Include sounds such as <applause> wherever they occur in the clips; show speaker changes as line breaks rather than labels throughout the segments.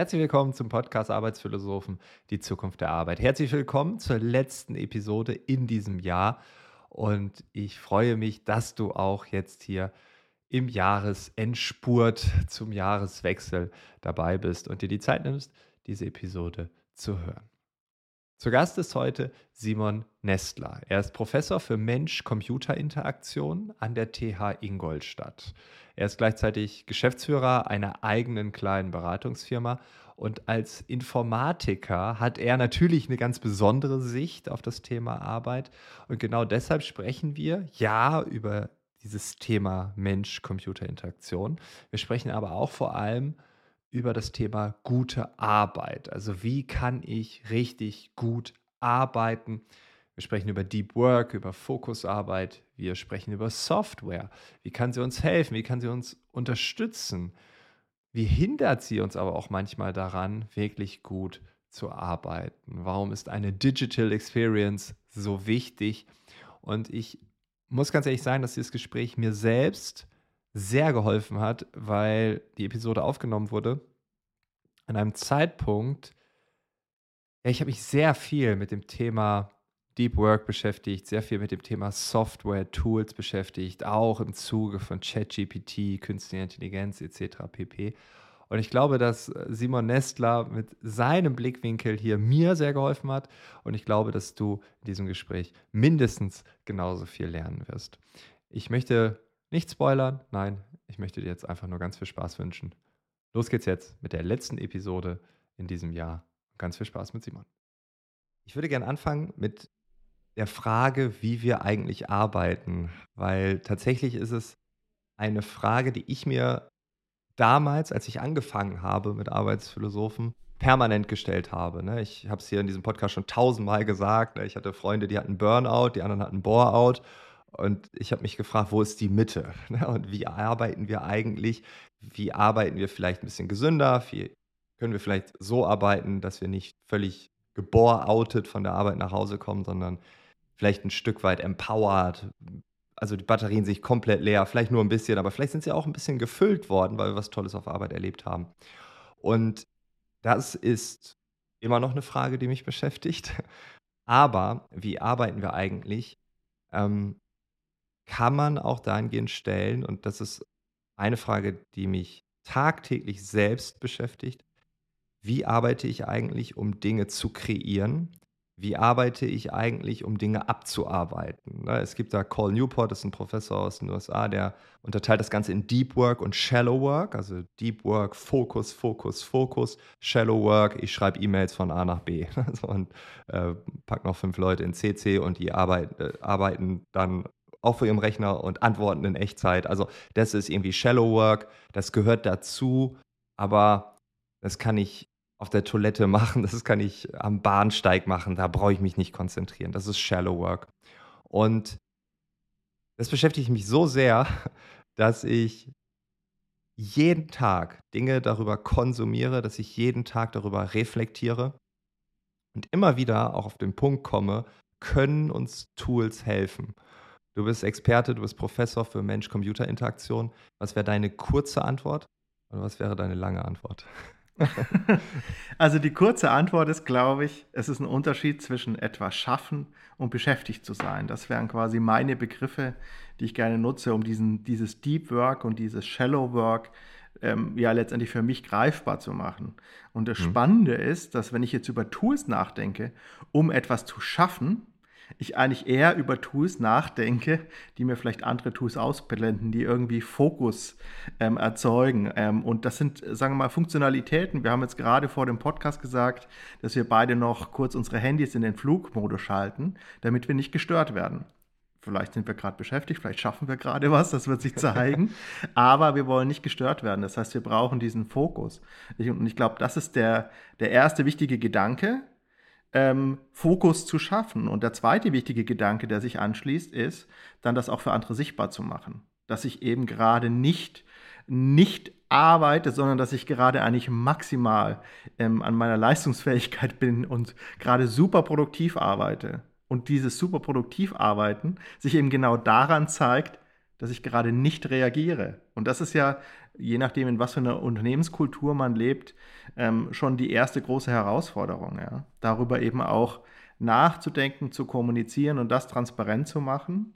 Herzlich willkommen zum Podcast Arbeitsphilosophen, die Zukunft der Arbeit. Herzlich willkommen zur letzten Episode in diesem Jahr. Und ich freue mich, dass du auch jetzt hier im Jahresendspurt zum Jahreswechsel dabei bist und dir die Zeit nimmst, diese Episode zu hören. Zu Gast ist heute Simon Nestler. Er ist Professor für Mensch-Computer-Interaktion an der TH Ingolstadt. Er ist gleichzeitig Geschäftsführer einer eigenen kleinen Beratungsfirma und als Informatiker hat er natürlich eine ganz besondere Sicht auf das Thema Arbeit. Und genau deshalb sprechen wir ja über dieses Thema Mensch-Computer-Interaktion. Wir sprechen aber auch vor allem über das Thema gute Arbeit. Also wie kann ich richtig gut arbeiten? Wir sprechen über Deep Work, über Fokusarbeit. Wir sprechen über Software. Wie kann sie uns helfen? Wie kann sie uns unterstützen? Wie hindert sie uns aber auch manchmal daran, wirklich gut zu arbeiten? Warum ist eine Digital Experience so wichtig? Und ich muss ganz ehrlich sagen, dass dieses Gespräch mir selbst sehr geholfen hat, weil die Episode aufgenommen wurde an einem Zeitpunkt, ja, ich habe mich sehr viel mit dem Thema Deep Work beschäftigt, sehr viel mit dem Thema Software, Tools beschäftigt, auch im Zuge von ChatGPT, Künstliche Intelligenz etc. pp. Und ich glaube, dass äh, Simon Nestler mit seinem Blickwinkel hier mir sehr geholfen hat. Und ich glaube, dass du in diesem Gespräch mindestens genauso viel lernen wirst. Ich möchte nicht spoilern, nein, ich möchte dir jetzt einfach nur ganz viel Spaß wünschen. Los geht's jetzt mit der letzten Episode in diesem Jahr. Ganz viel Spaß mit Simon. Ich würde gerne anfangen mit der Frage, wie wir eigentlich arbeiten, weil tatsächlich ist es eine Frage, die ich mir damals, als ich angefangen habe mit Arbeitsphilosophen, permanent gestellt habe. Ne? Ich habe es hier in diesem Podcast schon tausendmal gesagt. Ne? Ich hatte Freunde, die hatten Burnout, die anderen hatten Bore-out. Und ich habe mich gefragt, wo ist die Mitte? <laughs> Ne? Und wie arbeiten wir eigentlich? Wie arbeiten wir vielleicht ein bisschen gesünder? Wie können wir vielleicht so arbeiten, dass wir nicht völlig geboroutet von der Arbeit nach Hause kommen, sondern vielleicht ein Stück weit empowered, also die Batterien sich komplett leer, vielleicht nur ein bisschen, aber vielleicht sind sie auch ein bisschen gefüllt worden, weil wir was Tolles auf Arbeit erlebt haben. Und das ist immer noch eine Frage, die mich beschäftigt. <laughs> Aber wie arbeiten wir eigentlich? Ähm, kann man auch dahingehend stellen, und das ist eine Frage, die mich tagtäglich selbst beschäftigt, wie arbeite ich eigentlich, um Dinge zu kreieren? Wie arbeite ich eigentlich, um Dinge abzuarbeiten? Ne, es gibt da Cole Newport, das ist ein Professor aus den USA, der unterteilt das Ganze in Deep Work und Shallow Work. Also Deep Work, Fokus, Fokus, Fokus. Shallow Work, ich schreibe E-Mails von A nach B <laughs> und äh, pack noch fünf Leute in CC und die arbeit, äh, arbeiten dann auch vor ihrem Rechner und antworten in Echtzeit. Also das ist irgendwie Shallow Work, das gehört dazu, aber das kann ich auf der Toilette machen, das kann ich am Bahnsteig machen, da brauche ich mich nicht konzentrieren. Das ist Shallow Work. Und das beschäftigt mich so sehr, <laughs> dass ich jeden Tag Dinge darüber konsumiere, dass ich jeden Tag darüber reflektiere und immer wieder auch auf den Punkt komme, können uns Tools helfen. Du bist Experte, du bist Professor für Mensch-Computer-Interaktion. Was wäre deine kurze Antwort und was wäre deine lange Antwort? <laughs> <laughs>
also die kurze Antwort ist, glaube ich, es ist ein Unterschied zwischen etwas schaffen und beschäftigt zu sein. Das wären quasi meine Begriffe, die ich gerne nutze, um diesen, dieses Deep Work und dieses Shallow Work ähm, ja letztendlich für mich greifbar zu machen. Und das mhm. Spannende ist, dass wenn ich jetzt über Tools nachdenke, um etwas zu schaffen, ich eigentlich eher über Tools nachdenke, die mir vielleicht andere Tools ausblenden, die irgendwie Fokus ähm, erzeugen. Ähm, und das sind, sagen wir mal, Funktionalitäten. Wir haben jetzt gerade vor dem Podcast gesagt, dass wir beide noch kurz unsere Handys in den Flugmodus schalten, damit wir nicht gestört werden. Vielleicht sind wir gerade beschäftigt, vielleicht schaffen wir gerade was, das wird sich zeigen. <laughs> Aber wir wollen nicht gestört werden. Das heißt, wir brauchen diesen Fokus. und ich glaube, das ist der, der erste wichtige Gedanke, ähm, Fokus zu schaffen. Und der zweite wichtige Gedanke, der sich anschließt, ist, dann das auch für andere sichtbar zu machen. Dass ich eben gerade nicht nicht arbeite, sondern dass ich gerade eigentlich maximal ähm, an meiner Leistungsfähigkeit bin und gerade super produktiv arbeite. Und dieses super produktiv arbeiten sich eben genau daran zeigt, dass ich gerade nicht reagiere. Und das ist ja, je nachdem, in was für einer Unternehmenskultur man lebt, ähm, schon die erste große Herausforderung. Ja? Darüber eben auch nachzudenken, zu kommunizieren und das transparent zu machen.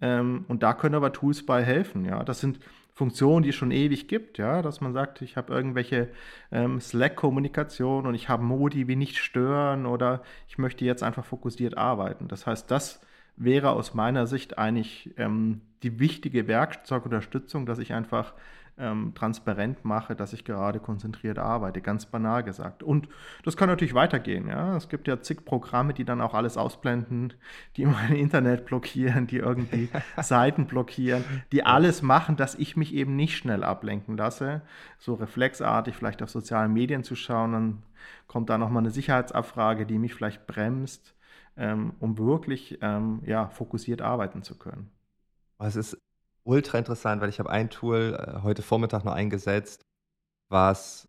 Ähm, und da können aber Tools bei helfen. Ja? Das sind Funktionen, die es schon ewig gibt, ja, dass man sagt, ich habe irgendwelche ähm, Slack-Kommunikation und ich habe Modi wie nicht stören oder ich möchte jetzt einfach fokussiert arbeiten. Das heißt, das wäre aus meiner Sicht eigentlich ähm, die wichtige Werkzeugunterstützung, dass ich einfach ähm, transparent mache, dass ich gerade konzentriert arbeite, ganz banal gesagt. Und das kann natürlich weitergehen. Ja? Es gibt ja zig Programme, die dann auch alles ausblenden, die <laughs> mein Internet blockieren, die irgendwie <laughs> Seiten blockieren, die alles machen, dass ich mich eben nicht schnell ablenken lasse. So reflexartig vielleicht auf sozialen Medien zu schauen, dann kommt da nochmal eine Sicherheitsabfrage, die mich vielleicht bremst, ähm, um wirklich ähm, ja, fokussiert arbeiten zu können.
Es ist ultra interessant, weil ich habe ein Tool äh, heute Vormittag noch eingesetzt, was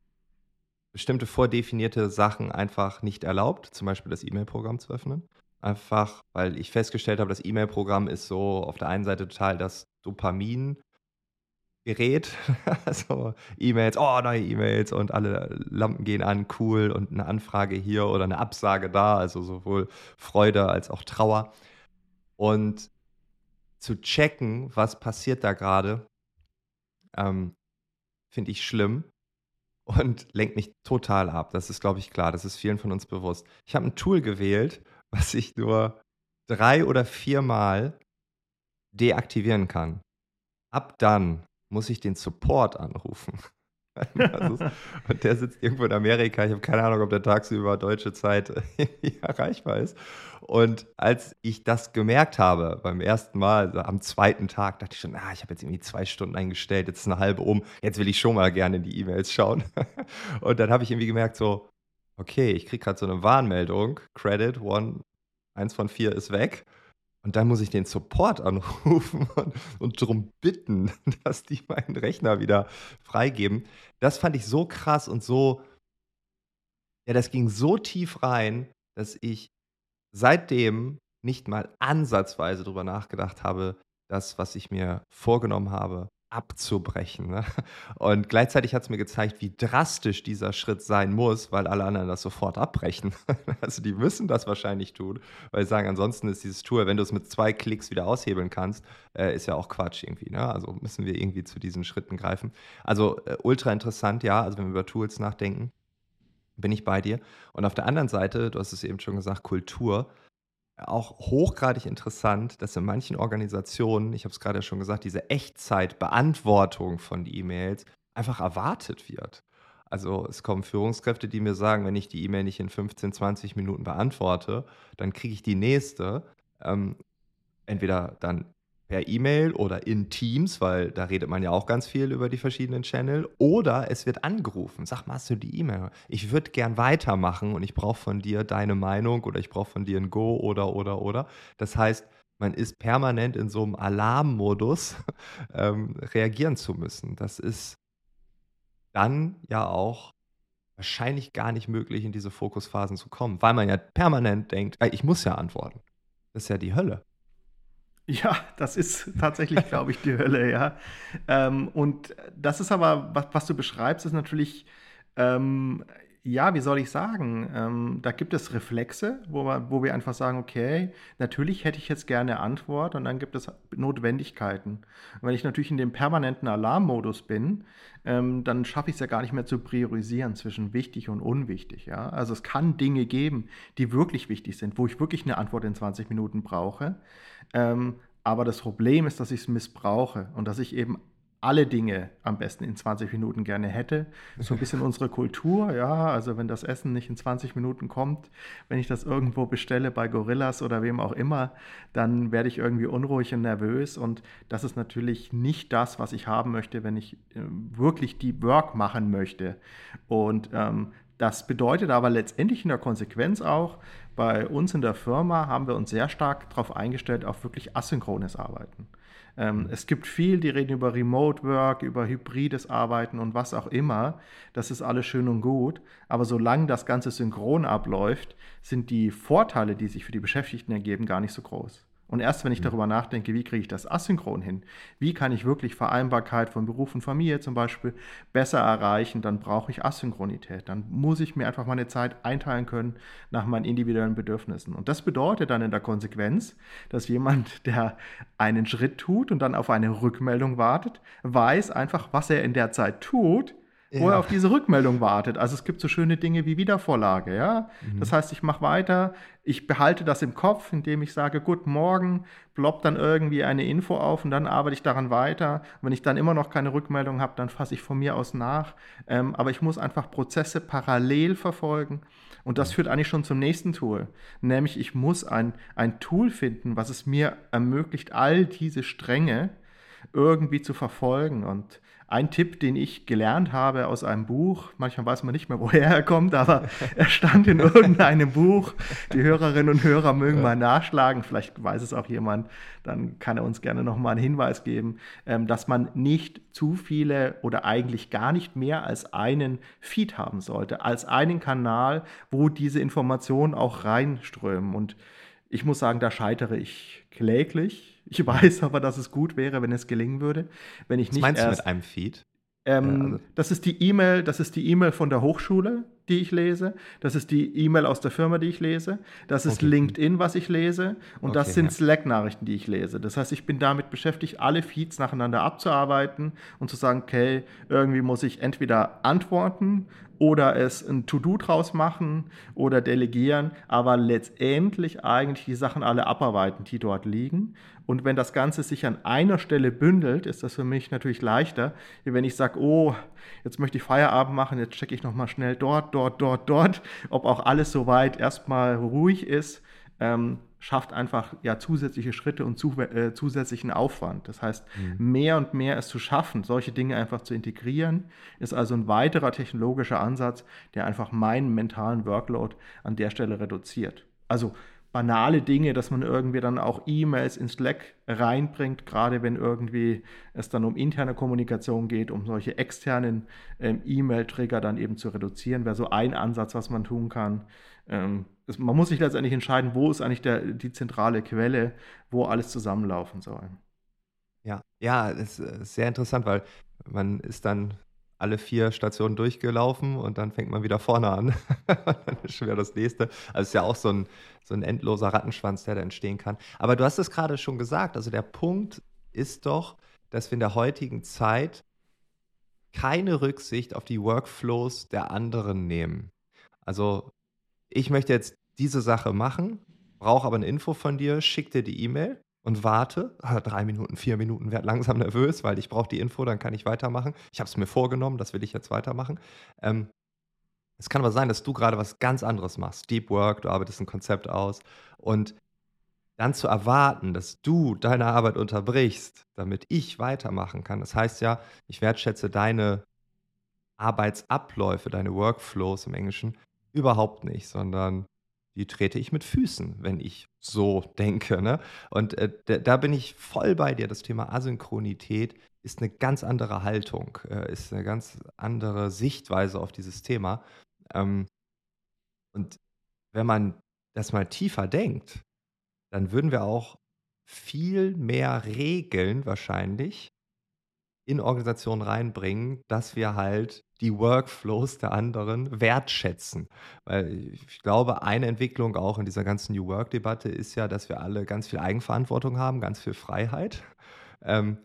bestimmte vordefinierte Sachen einfach nicht erlaubt, zum Beispiel das E-Mail-Programm zu öffnen. Einfach, weil ich festgestellt habe, das E-Mail-Programm ist so auf der einen Seite total das Dopamin-Gerät, <laughs> also E-Mails, oh, neue E-Mails und alle Lampen gehen an, cool und eine Anfrage hier oder eine Absage da, also sowohl Freude als auch Trauer. Und zu checken, was passiert da gerade, ähm, finde ich schlimm und <laughs> lenkt mich total ab. Das ist, glaube ich, klar. Das ist vielen von uns bewusst. Ich habe ein Tool gewählt, <laughs> was ich nur drei oder viermal deaktivieren kann. Ab dann muss ich den Support anrufen. <laughs> und der sitzt irgendwo in Amerika. Ich habe keine Ahnung, ob der tagsüber deutsche Zeit <laughs> erreichbar ist. Und als ich das gemerkt habe beim ersten Mal, also am zweiten Tag, dachte ich schon, ah, ich habe jetzt irgendwie zwei Stunden eingestellt, jetzt ist eine halbe um, jetzt will ich schon mal gerne in die E-Mails schauen. <laughs> und dann habe ich irgendwie gemerkt, so, okay, ich kriege gerade so eine Warnmeldung, Credit, one, eins von vier ist weg. Und dann muss ich den Support anrufen <laughs> und, und darum bitten, <laughs> dass die meinen Rechner wieder freigeben. Das fand ich so krass und so, ja, das ging so tief rein, dass ich seitdem nicht mal ansatzweise darüber nachgedacht habe, das, was ich mir vorgenommen habe, abzubrechen. Ne? Und gleichzeitig hat es mir gezeigt, wie drastisch dieser Schritt sein muss, weil alle anderen das sofort abbrechen. <laughs> Also die müssen das wahrscheinlich tun, weil sie sagen, ansonsten ist dieses Tool, wenn du es mit zwei Klicks wieder aushebeln kannst, äh, ist ja auch Quatsch irgendwie. Ne? Also müssen wir irgendwie zu diesen Schritten greifen. Also äh, ultra interessant, ja, also wenn wir über Tools nachdenken, bin ich bei dir. Und auf der anderen Seite, du hast es eben schon gesagt, Kultur auch hochgradig interessant, dass in manchen Organisationen, ich habe es gerade schon gesagt, diese Echtzeitbeantwortung von E-Mails einfach erwartet wird. Also es kommen Führungskräfte, die mir sagen, wenn ich die E-Mail nicht in 15, 20 Minuten beantworte, dann kriege ich die nächste. Ähm, entweder dann per E-Mail oder in Teams, weil da redet man ja auch ganz viel über die verschiedenen Channel. Oder es wird angerufen. Sag mal, hast du die E-Mail? Ich würde gern weitermachen und ich brauche von dir deine Meinung oder ich brauche von dir ein Go oder oder oder. Das heißt, man ist permanent in so einem Alarmmodus, <laughs> ähm, reagieren zu müssen. Das ist dann ja auch wahrscheinlich gar nicht möglich, in diese Fokusphasen zu kommen, weil man ja permanent denkt, ich muss ja antworten. Das ist ja die Hölle.
Ja, das ist tatsächlich, glaube ich, die Hölle, ja. Ähm, und das ist aber, was, was, du beschreibst, ist natürlich, ähm, ja, wie soll ich sagen, ähm, da gibt es Reflexe, wo wir, wo wir einfach sagen, okay, natürlich hätte ich jetzt gerne Antwort und dann gibt es Notwendigkeiten. Und wenn ich natürlich in dem permanenten Alarmmodus bin, ähm, dann schaffe ich es ja gar nicht mehr zu priorisieren zwischen wichtig und unwichtig. Ja? Also es kann Dinge geben, die wirklich wichtig sind, wo ich wirklich eine Antwort in 20 Minuten brauche. Ähm, aber das Problem ist, dass ich es missbrauche und dass ich eben alle Dinge am besten in 20 Minuten gerne hätte. So ein bisschen unsere Kultur, ja. Also wenn das Essen nicht in 20 Minuten kommt, wenn ich das irgendwo bestelle bei Gorillas oder wem auch immer, dann werde ich irgendwie unruhig und nervös. Und das ist natürlich nicht das, was ich haben möchte, wenn ich äh, wirklich die Work machen möchte. Und ähm, das bedeutet aber letztendlich in der Konsequenz auch, bei uns in der Firma haben wir uns sehr stark darauf eingestellt, auf wirklich asynchrones Arbeiten. Ähm, mhm. Es gibt viel, die reden über Remote Work, über hybrides Arbeiten und was auch immer. Das ist alles schön und gut. Aber solange das Ganze synchron abläuft, sind die Vorteile, die sich für die Beschäftigten ergeben, gar nicht so groß. Und erst wenn ich mhm. darüber nachdenke, wie kriege ich das asynchron hin, wie kann ich wirklich Vereinbarkeit von Beruf und Familie zum Beispiel besser erreichen, dann brauche ich Asynchronität. Dann muss ich mir einfach meine Zeit einteilen können nach meinen individuellen Bedürfnissen. Und das bedeutet dann in der Konsequenz, dass jemand, der einen Schritt tut und dann auf eine Rückmeldung wartet, weiß einfach, was er in der Zeit tut, ja. wo er auf diese Rückmeldung wartet. Also es gibt so schöne Dinge wie Wiedervorlage, ja. Mhm. Das heißt, ich mache weiter, ich behalte das im Kopf, indem ich sage, gut, morgen ploppt dann irgendwie eine Info auf und dann arbeite ich daran weiter. Und wenn ich dann immer noch keine Rückmeldung habe, dann fasse ich von mir aus nach. Ähm, aber ich muss einfach Prozesse parallel verfolgen. Und das führt eigentlich schon zum nächsten Tool. Nämlich, ich muss ein, ein Tool finden, was es mir ermöglicht, all diese Stränge irgendwie zu verfolgen. Und ein Tipp, den ich gelernt habe aus einem Buch, manchmal weiß man nicht mehr, <laughs> woher er kommt, aber er stand in irgendeinem Buch. Die Hörerinnen und Hörer mögen ja. mal nachschlagen, vielleicht weiß es auch jemand, dann kann er uns gerne nochmal einen Hinweis geben, ähm, dass man nicht zu viele oder eigentlich gar nicht mehr als einen Feed haben sollte, als einen Kanal, wo diese Informationen auch reinströmen. Und ich muss sagen, da scheitere ich kläglich ich weiß aber, dass es gut wäre, wenn es gelingen würde. Wenn ich Was nicht
meinst
erst,
du mit einem Feed?
Ähm, ja, also. Das ist die E-Mail, das ist die E-Mail von der Hochschule, die ich lese. Das ist die E-Mail aus der Firma, die ich lese. Das ist okay. LinkedIn, was ich lese. Und okay, das sind ja. Slack-Nachrichten, die ich lese. Das heißt, ich bin damit beschäftigt, alle Feeds nacheinander abzuarbeiten und zu sagen, okay, irgendwie muss ich entweder antworten oder es ein To-Do draus machen oder delegieren, aber letztendlich eigentlich die Sachen alle abarbeiten, die dort liegen. Und wenn das Ganze sich an einer Stelle bündelt, ist das für mich natürlich leichter, wie wenn ich sage, oh, jetzt möchte ich Feierabend machen, jetzt checke ich nochmal schnell dort, dort, dort, dort, ob auch alles soweit erstmal ruhig ist. Ähm, schafft einfach ja zusätzliche Schritte und zu, äh, zusätzlichen Aufwand. Das heißt, mhm. mehr und mehr es zu schaffen, solche Dinge einfach zu integrieren, ist also ein weiterer technologischer Ansatz, der einfach meinen mentalen Workload an der Stelle reduziert. Also banale Dinge, dass man irgendwie dann auch E-Mails in Slack reinbringt, gerade wenn irgendwie es dann um interne Kommunikation geht, um solche externen ähm, E-Mail-Trigger dann eben zu reduzieren, wäre so ein Ansatz, was man tun kann. Ähm, es, man muss sich letztendlich entscheiden, wo ist eigentlich der, die zentrale Quelle, wo alles zusammenlaufen soll.
Ja, ja, das ist sehr interessant, weil man ist dann alle vier Stationen durchgelaufen und dann fängt man wieder vorne an. <laughs> dann ist schon wieder das nächste. Also ist ja auch so ein, so ein endloser Rattenschwanz, der da entstehen kann. Aber du hast es gerade schon gesagt, also der Punkt ist doch, dass wir in der heutigen Zeit keine Rücksicht auf die Workflows der anderen nehmen. Also ich möchte jetzt diese Sache machen, brauche aber eine Info von dir, schick dir die E-Mail und warte. Ah, drei Minuten, vier Minuten, werde langsam nervös, weil ich brauche die Info, dann kann ich weitermachen. Ich habe es mir vorgenommen, das will ich jetzt weitermachen. Ähm, es kann aber sein, dass du gerade was ganz anderes machst. Deep Work, du arbeitest ein Konzept aus. Und dann zu erwarten, dass du deine Arbeit unterbrichst, damit ich weitermachen kann. Das heißt ja, ich wertschätze deine Arbeitsabläufe, deine Workflows im Englischen überhaupt nicht, sondern die trete ich mit Füßen, wenn ich so denke. Ne? Und äh, da, bin ich voll bei dir. Das Thema Asynchronität ist eine ganz andere Haltung, äh, ist eine ganz andere Sichtweise auf dieses Thema. Ähm, und wenn man das mal tiefer denkt, dann würden wir auch viel mehr Regeln wahrscheinlich in Organisationen reinbringen, dass wir halt die Workflows der anderen wertschätzen. Weil ich glaube, eine Entwicklung auch in dieser ganzen New Work-Debatte ist ja, dass wir alle ganz viel Eigenverantwortung haben, ganz viel Freiheit. Ähm,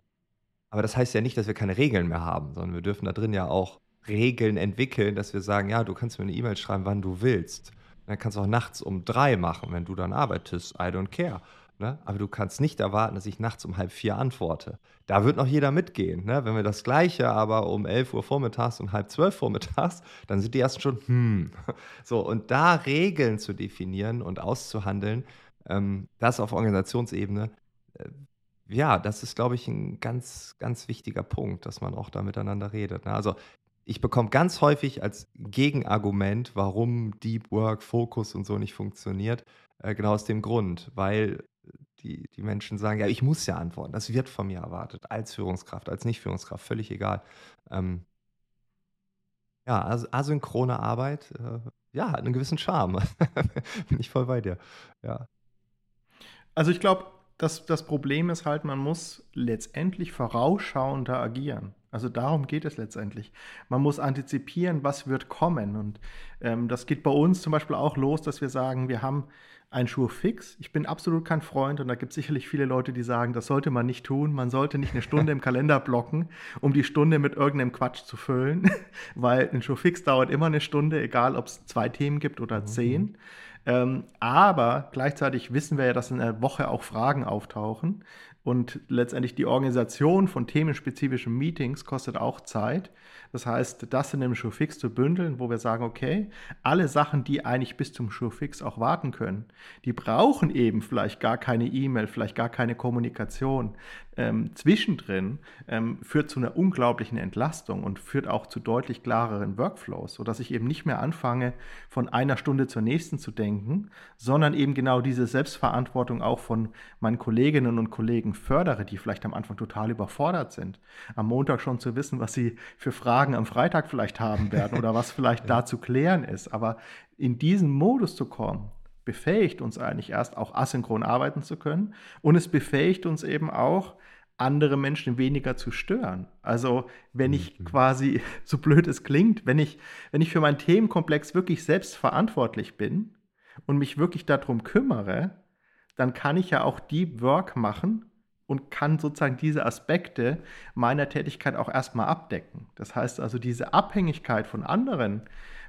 aber das heißt ja nicht, dass wir keine Regeln mehr haben, sondern wir dürfen da drin ja auch Regeln entwickeln, dass wir sagen, ja, du kannst mir eine E-Mail schreiben, wann du willst. Dann kannst du auch nachts um drei machen, wenn du dann arbeitest. I don't care. Ne? Aber du kannst nicht erwarten, dass ich nachts um halb vier antworte. Da wird noch jeder mitgehen. Ne? Wenn wir das Gleiche aber um 11 Uhr vormittags und halb zwölf vormittags, dann sind die ersten schon, hm. <laughs> So, und da Regeln zu definieren und auszuhandeln, ähm, das auf Organisationsebene, äh, ja, das ist, glaube ich, ein ganz, ganz wichtiger Punkt, dass man auch da miteinander redet. Ne? Also ich bekomme ganz häufig als Gegenargument, warum Deep Work, Fokus und so nicht funktioniert, äh, genau aus dem Grund, weil die, die Menschen sagen, ja, ich muss ja antworten, das wird von mir erwartet, als Führungskraft, als Nicht-Führungskraft, völlig egal. Ähm, ja, also asynchrone Arbeit, äh, ja, hat einen gewissen Charme. <laughs> Bin ich voll bei dir. Ja.
Also ich glaube, das, das Problem ist halt, man muss letztendlich vorausschauender agieren. Also darum geht es letztendlich. Man muss antizipieren, was wird kommen. Und ähm, das geht bei uns zum Beispiel auch los, dass wir sagen, wir haben einen Schuh fix. Ich bin absolut kein Freund und da gibt es sicherlich viele Leute, die sagen, das sollte man nicht tun. Man sollte nicht eine Stunde im <laughs> Kalender blocken, um die Stunde mit irgendeinem Quatsch zu füllen, <laughs> weil ein Schuh fix dauert immer eine Stunde, egal ob es zwei Themen gibt oder mhm. zehn. Ähm, aber gleichzeitig wissen wir ja, dass in der Woche auch Fragen auftauchen. Und letztendlich die Organisation von themenspezifischen Meetings kostet auch Zeit. Das heißt, das in einem Showfix zu bündeln, wo wir sagen, okay, alle Sachen, die eigentlich bis zum Showfix auch warten können, die brauchen eben vielleicht gar keine E-Mail, vielleicht gar keine Kommunikation. Ähm, zwischendrin ähm, führt zu einer unglaublichen Entlastung und führt auch zu deutlich klareren Workflows, sodass ich eben nicht mehr anfange, von einer Stunde zur nächsten zu denken, sondern eben genau diese Selbstverantwortung auch von meinen Kolleginnen und Kollegen fördere, die vielleicht am Anfang total überfordert sind. Am Montag schon zu wissen, was sie für Fragen am Freitag vielleicht haben werden oder was vielleicht <laughs> da zu klären ist. Aber in diesen Modus zu kommen, befähigt uns eigentlich erst auch asynchron arbeiten zu können und es befähigt uns eben auch, andere Menschen weniger zu stören. Also wenn ich mhm. quasi, <laughs> so blöd es klingt, wenn ich, wenn ich für meinen Themenkomplex wirklich selbst verantwortlich bin und mich wirklich darum kümmere, dann kann ich ja auch Deep Work machen und kann sozusagen diese Aspekte meiner Tätigkeit auch erstmal abdecken. Das heißt also, diese Abhängigkeit von anderen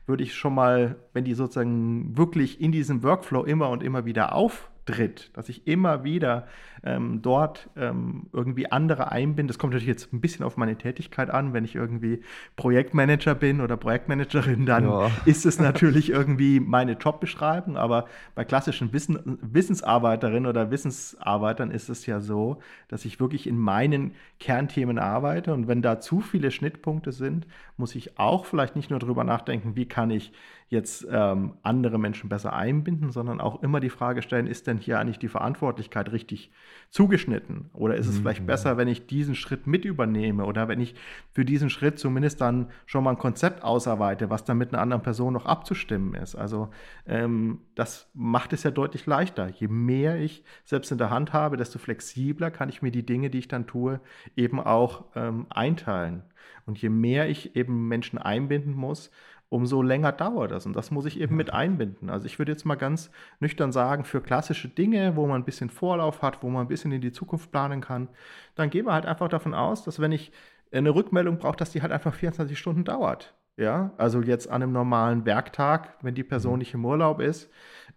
würde ich schon mal, wenn die sozusagen wirklich in diesem Workflow immer und immer wieder auf tritt, dass ich immer wieder ähm, dort ähm, irgendwie andere einbinde. Das kommt natürlich jetzt ein bisschen auf meine Tätigkeit an. Wenn ich irgendwie Projektmanager bin oder Projektmanagerin, dann ja. ist es natürlich irgendwie meine Jobbeschreibung. Aber bei klassischen Wissen, Wissensarbeiterinnen oder Wissensarbeitern ist es ja so, dass ich wirklich in meinen Kernthemen arbeite. Und wenn da zu viele Schnittpunkte sind, muss ich auch vielleicht nicht nur darüber nachdenken, wie kann ich jetzt ähm, andere Menschen besser einbinden, sondern auch immer die Frage stellen, ist denn hier eigentlich die Verantwortlichkeit richtig zugeschnitten? Oder ist es mhm. vielleicht besser, wenn ich diesen Schritt mit übernehme oder wenn ich für diesen Schritt zumindest dann schon mal ein Konzept ausarbeite, was dann mit einer anderen Person noch abzustimmen ist? Also ähm, das macht es ja deutlich leichter. Je mehr ich selbst in der Hand habe, desto flexibler kann ich mir die Dinge, die ich dann tue, eben auch ähm, einteilen. Und je mehr ich eben Menschen einbinden muss, umso länger dauert das. Und das muss ich eben mit einbinden. Also ich würde jetzt mal ganz nüchtern sagen, für klassische Dinge, wo man ein bisschen Vorlauf hat, wo man ein bisschen in die Zukunft planen kann, dann gehen wir halt einfach davon aus, dass wenn ich eine Rückmeldung brauche, dass die halt einfach 24 Stunden dauert. Ja, also jetzt an einem normalen Werktag, wenn die Person mhm. nicht im Urlaub ist,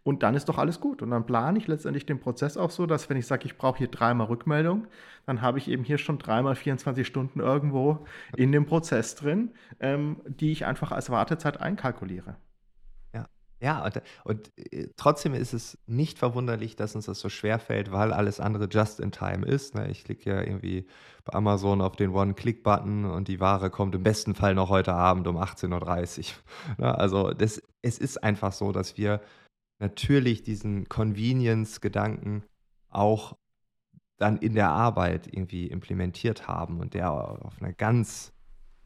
und dann ist doch alles gut. Und dann plane ich letztendlich den Prozess auch so, dass wenn ich sage, ich brauche hier dreimal Rückmeldung, dann habe ich eben hier schon dreimal 24 Stunden irgendwo in dem Prozess drin, ähm, die ich einfach als Wartezeit einkalkuliere.
Ja, ja und, und äh, trotzdem ist es nicht verwunderlich, dass uns das so schwer fällt, weil alles andere just in time ist. Ne? Ich klicke ja irgendwie bei Amazon auf den One-Click-Button und die Ware kommt im besten Fall noch heute Abend um 18.30 Uhr. Ne? Also das, es ist einfach so, dass wir natürlich diesen Convenience-Gedanken auch dann in der Arbeit irgendwie implementiert haben und der auf einer ganz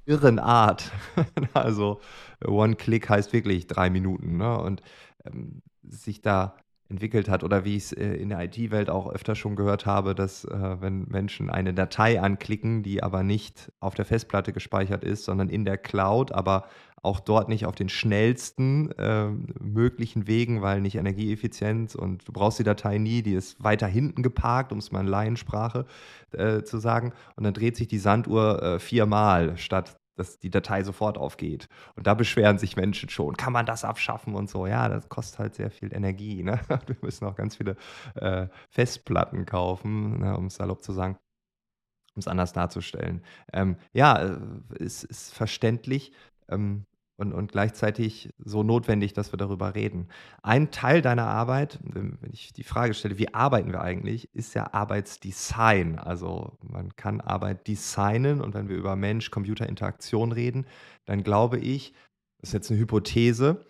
irren Art. <laughs> also One-Click heißt wirklich drei Minuten ne? und ähm, sich da entwickelt hat oder wie ich es äh, in der IT-Welt auch öfter schon gehört habe, dass äh, wenn Menschen eine Datei anklicken, die aber nicht auf der Festplatte gespeichert ist, sondern in der Cloud, aber auch dort nicht auf den schnellsten äh, möglichen Wegen, weil nicht energieeffizient und du brauchst die Datei nie, die ist weiter hinten geparkt, um es mal in Laiensprache äh, zu sagen. Und dann dreht sich die Sanduhr äh, viermal statt dass die Datei sofort aufgeht. Und da beschweren sich Menschen schon, kann man das abschaffen und so. Ja, das kostet halt sehr viel Energie. Ne? <laughs> Wir müssen auch ganz viele äh, Festplatten kaufen, ne, um es salopp zu sagen, um es anders darzustellen. Ähm, ja, äh, es ist verständlich. Ähm, und, und gleichzeitig so notwendig, dass wir darüber reden. Ein Teil deiner Arbeit, wenn ich die Frage stelle, wie arbeiten wir eigentlich, ist ja Arbeitsdesign. Also man kann Arbeit designen und wenn wir über Mensch-Computer-Interaktion reden, dann glaube ich, das ist jetzt eine Hypothese,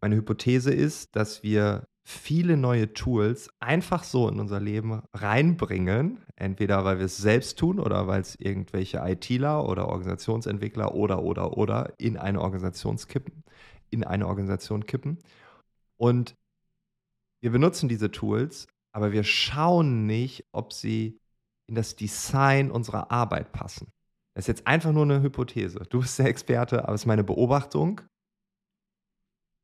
meine Hypothese ist, dass wir viele neue Tools einfach so in unser Leben reinbringen, entweder weil wir es selbst tun oder weil es irgendwelche ITler oder Organisationsentwickler oder oder oder in eine Organisation kippen, in eine Organisation kippen. Und wir benutzen diese Tools, aber wir schauen nicht, ob sie in das Design unserer Arbeit passen. Das ist jetzt einfach nur eine Hypothese. Du bist der Experte, aber es ist meine Beobachtung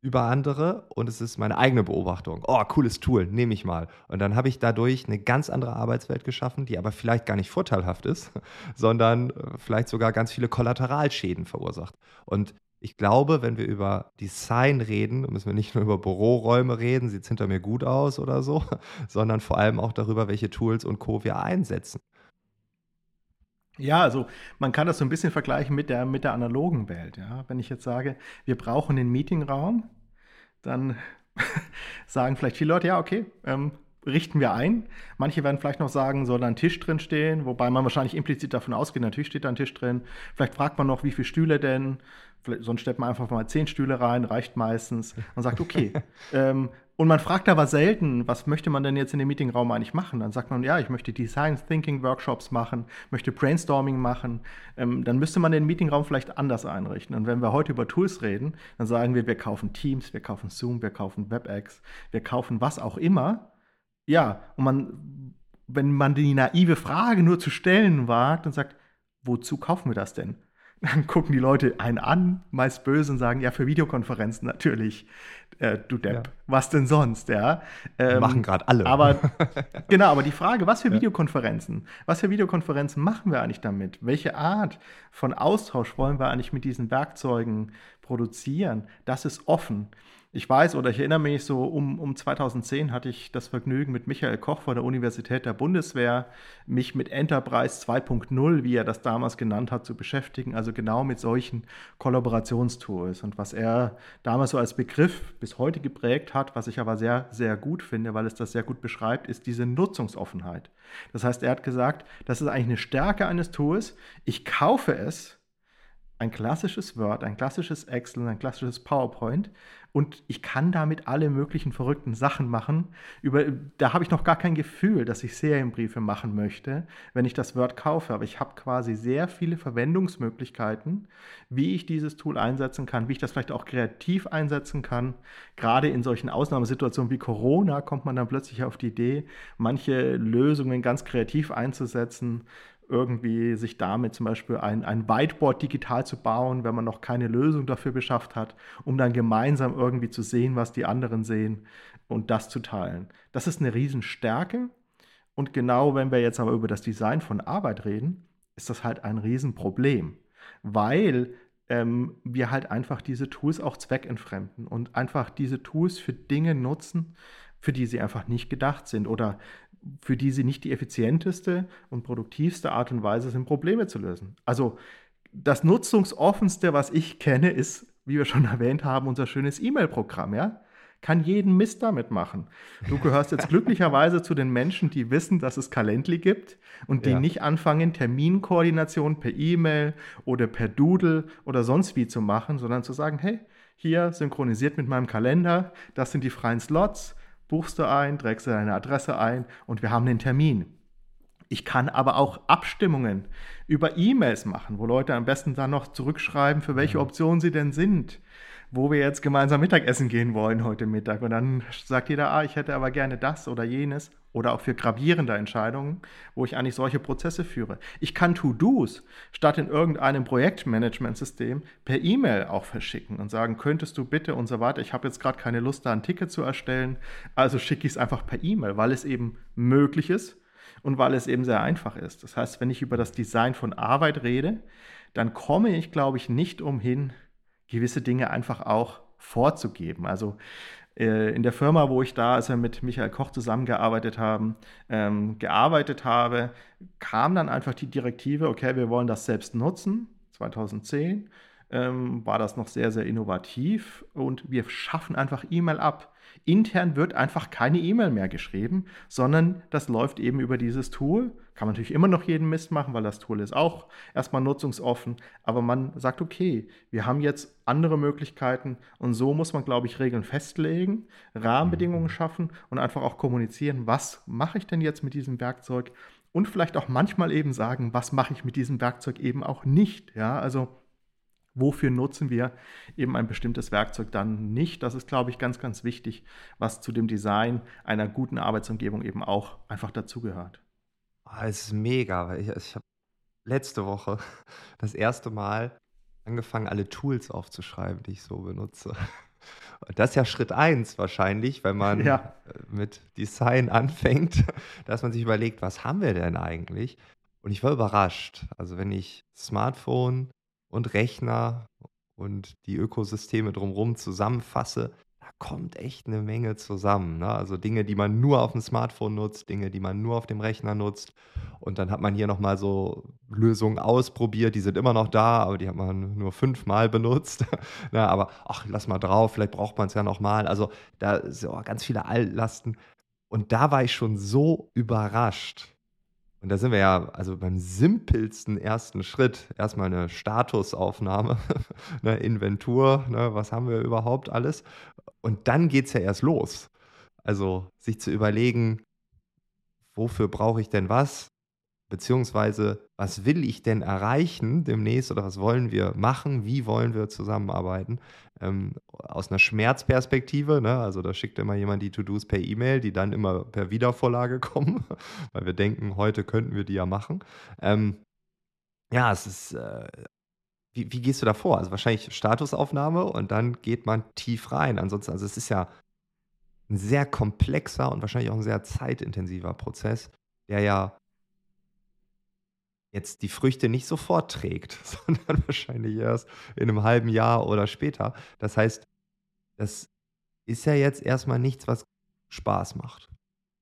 über andere und es ist meine eigene Beobachtung. Oh, cooles Tool, nehme ich mal. Und dann habe ich dadurch eine ganz andere Arbeitswelt geschaffen, die aber vielleicht gar nicht vorteilhaft ist, <laughs> sondern äh, vielleicht sogar ganz viele Kollateralschäden verursacht. Und ich glaube, wenn wir über Design reden, müssen wir nicht nur über Büroräume reden, sieht es hinter mir gut aus oder so, <laughs> sondern vor allem auch darüber, welche Tools und Co. wir einsetzen.
Ja, also man kann das so ein bisschen vergleichen mit der, mit der analogen Welt. Ja? Wenn ich jetzt sage, wir brauchen den Meetingraum, dann <laughs> sagen vielleicht viele Leute, ja, okay, ähm, richten wir ein. Manche werden vielleicht noch sagen, soll da ein Tisch drin stehen, wobei man wahrscheinlich implizit davon ausgeht, natürlich steht da ein Tisch drin. Vielleicht fragt man noch, wie viele Stühle denn. Sonst stellt man einfach mal zehn Stühle rein, reicht meistens. Und sagt, okay. <laughs> ähm, und man fragt aber selten, was möchte man denn jetzt in dem Meetingraum eigentlich machen? Dann sagt man, ja, ich möchte Design Thinking Workshops machen, möchte Brainstorming machen. Ähm, dann müsste man den Meetingraum vielleicht anders einrichten. Und wenn wir heute über Tools reden, dann sagen wir, wir kaufen Teams, wir kaufen Zoom, wir kaufen WebEx, wir kaufen was auch immer. Ja, und man, wenn man die naive Frage nur zu stellen wagt und sagt, wozu kaufen wir das denn? Dann gucken die Leute einen an, meist böse und sagen, ja, für Videokonferenzen natürlich, äh, du Depp. Ja. Was denn sonst, ja?
Ähm, machen gerade alle.
Aber <laughs> genau, aber die Frage, was für. Videokonferenzen? Was für Videokonferenzen machen wir eigentlich damit? Welche Art von Austausch wollen wir eigentlich mit diesen Werkzeugen produzieren? Das ist offen. Ich weiß oder ich erinnere mich so, um, um 2010 hatte ich das Vergnügen mit Michael Koch von der Universität der Bundeswehr, mich mit Enterprise 2.0, wie er das damals genannt hat, zu beschäftigen. Also genau mit solchen Kollaborationstools. Und was er damals so als Begriff bis heute geprägt hat, was ich aber sehr, sehr gut finde, weil es das sehr gut beschreibt, ist diese Nutzungsoffenheit. Das heißt, er hat gesagt, das ist eigentlich eine Stärke eines Tools. Ich kaufe es, ein klassisches Word, ein klassisches Excel, ein klassisches PowerPoint und ich kann damit alle möglichen verrückten Sachen machen. Über, da habe ich noch gar kein Gefühl, dass ich Serienbriefe machen möchte, wenn ich das Word kaufe. Aber ich habe quasi sehr viele Verwendungsmöglichkeiten, wie ich dieses Tool einsetzen kann, wie ich das vielleicht auch kreativ einsetzen kann. Gerade in solchen Ausnahmesituationen wie Corona kommt man dann plötzlich auf die Idee, manche Lösungen ganz kreativ einzusetzen irgendwie sich damit zum Beispiel ein, ein Whiteboard digital zu bauen, wenn man noch keine Lösung dafür beschafft hat, um dann gemeinsam irgendwie zu sehen, was die anderen sehen und das zu teilen. Das ist eine Riesenstärke. Und genau wenn wir jetzt aber über das Design von Arbeit reden, ist das halt ein Riesenproblem, weil ähm, wir halt einfach diese Tools auch zweckentfremden und einfach diese Tools für Dinge nutzen, für die sie einfach nicht gedacht sind oder für die sie nicht die effizienteste und produktivste Art und Weise sind, Probleme zu lösen. Also das nutzungsoffenste, was ich kenne, ist, wie wir schon <laughs> erwähnt haben, unser schönes E-Mail-Programm, ja? Kann jeden Mist damit machen. Du gehörst jetzt <laughs> glücklicherweise zu den Menschen, die wissen, dass es Calendly gibt und die ja. nicht anfangen, Terminkoordination per E-Mail oder per Doodle oder sonst wie zu machen, sondern zu sagen, hey, hier synchronisiert mit meinem Kalender, das sind die freien Slots, buchst du ein, trägst du deine Adresse ein und wir haben den Termin. Ich kann aber auch Abstimmungen über E-Mails machen, wo Leute am besten dann noch zurückschreiben, für welche Optionen sie denn sind wo wir jetzt gemeinsam Mittagessen gehen wollen heute Mittag. Und dann sagt jeder, ah, ich hätte aber gerne das oder jenes. Oder auch für gravierende Entscheidungen, wo ich eigentlich solche Prozesse führe. Ich kann To-Dos statt in irgendeinem Projektmanagementsystem per E-Mail auch verschicken und sagen, könntest du bitte und so weiter. Ich habe jetzt gerade keine Lust, da ein Ticket zu erstellen. Also schicke ich es einfach per E-Mail, weil es eben möglich ist und weil es eben sehr einfach ist. Das heißt, wenn ich über das Design von Arbeit rede, dann komme ich, glaube ich, nicht umhin, gewisse Dinge einfach auch vorzugeben. Also in der Firma, wo ich da, als mit Michael Koch zusammengearbeitet haben, ähm, gearbeitet habe, kam dann einfach die Direktive, okay, wir wollen das selbst nutzen, 2010. ähm, war das noch sehr, sehr innovativ und wir schaffen einfach E-Mail ab. Intern wird einfach keine E-Mail mehr geschrieben, sondern das läuft eben über dieses Tool. Kann man natürlich immer noch jeden Mist machen, weil das Tool ist auch erstmal nutzungsoffen. Aber man sagt, okay, wir haben jetzt andere Möglichkeiten und so muss man, glaube ich, Regeln festlegen, Rahmenbedingungen mhm. schaffen und einfach auch kommunizieren, was mache ich denn jetzt mit diesem Werkzeug und vielleicht auch manchmal eben sagen, was mache ich mit diesem Werkzeug eben auch nicht. Ja, also wofür nutzen wir eben ein bestimmtes Werkzeug dann nicht. Das ist, glaube ich, ganz, ganz wichtig, was zu dem Design einer guten Arbeitsumgebung eben auch einfach dazugehört.
Ah, es ist mega. Ich, ich habe letzte Woche <laughs> das erste Mal angefangen, alle Tools aufzuschreiben, die ich so benutze. Und das ist ja Schritt eins wahrscheinlich, wenn man ja. Äh, mit Design anfängt, <laughs> dass man sich überlegt, was haben wir denn eigentlich? Und ich war überrascht. Also wenn ich Smartphone, und Rechner und die Ökosysteme drumherum zusammenfasse, kommt echt eine Menge zusammen. Ne? Also Dinge, die man nur auf dem Smartphone nutzt, Dinge, die man nur auf dem Rechner nutzt. Und dann hat man hier nochmal so Lösungen ausprobiert, die sind immer noch da, aber die hat man nur fünfmal benutzt. Na, <laughs> ne? aber ach, lass mal drauf, vielleicht braucht man es ja nochmal. Also da sind auch ganz viele Altlasten. Und da war ich schon so überrascht, und da sind wir ja also beim simpelsten ersten Schritt. Erstmal eine Statusaufnahme, eine <laughs> Inventur, ne, was haben wir überhaupt alles. Und dann geht es ja erst los. Also sich zu überlegen, wofür brauche ich denn was? Beziehungsweise, was will ich denn erreichen demnächst oder was wollen wir machen? Wie wollen wir zusammenarbeiten? Ähm, aus einer Schmerzperspektive, ne? also da schickt immer jemand die To-Dos per E-Mail, die dann immer per Wiedervorlage <laughs> kommen, weil wir denken, heute könnten wir die ja machen. Ähm, ja, es ist, äh, wie, wie, gehst du da vor? Also wahrscheinlich Statusaufnahme und dann geht man tief rein. Ansonsten, also es ist ja ein sehr komplexer und wahrscheinlich auch ein sehr zeitintensiver Prozess, der ja jetzt die Früchte nicht sofort trägt, <laughs> sondern wahrscheinlich erst in einem halben Jahr oder später. Das heißt, das ist ja jetzt erstmal nichts, was Spaß macht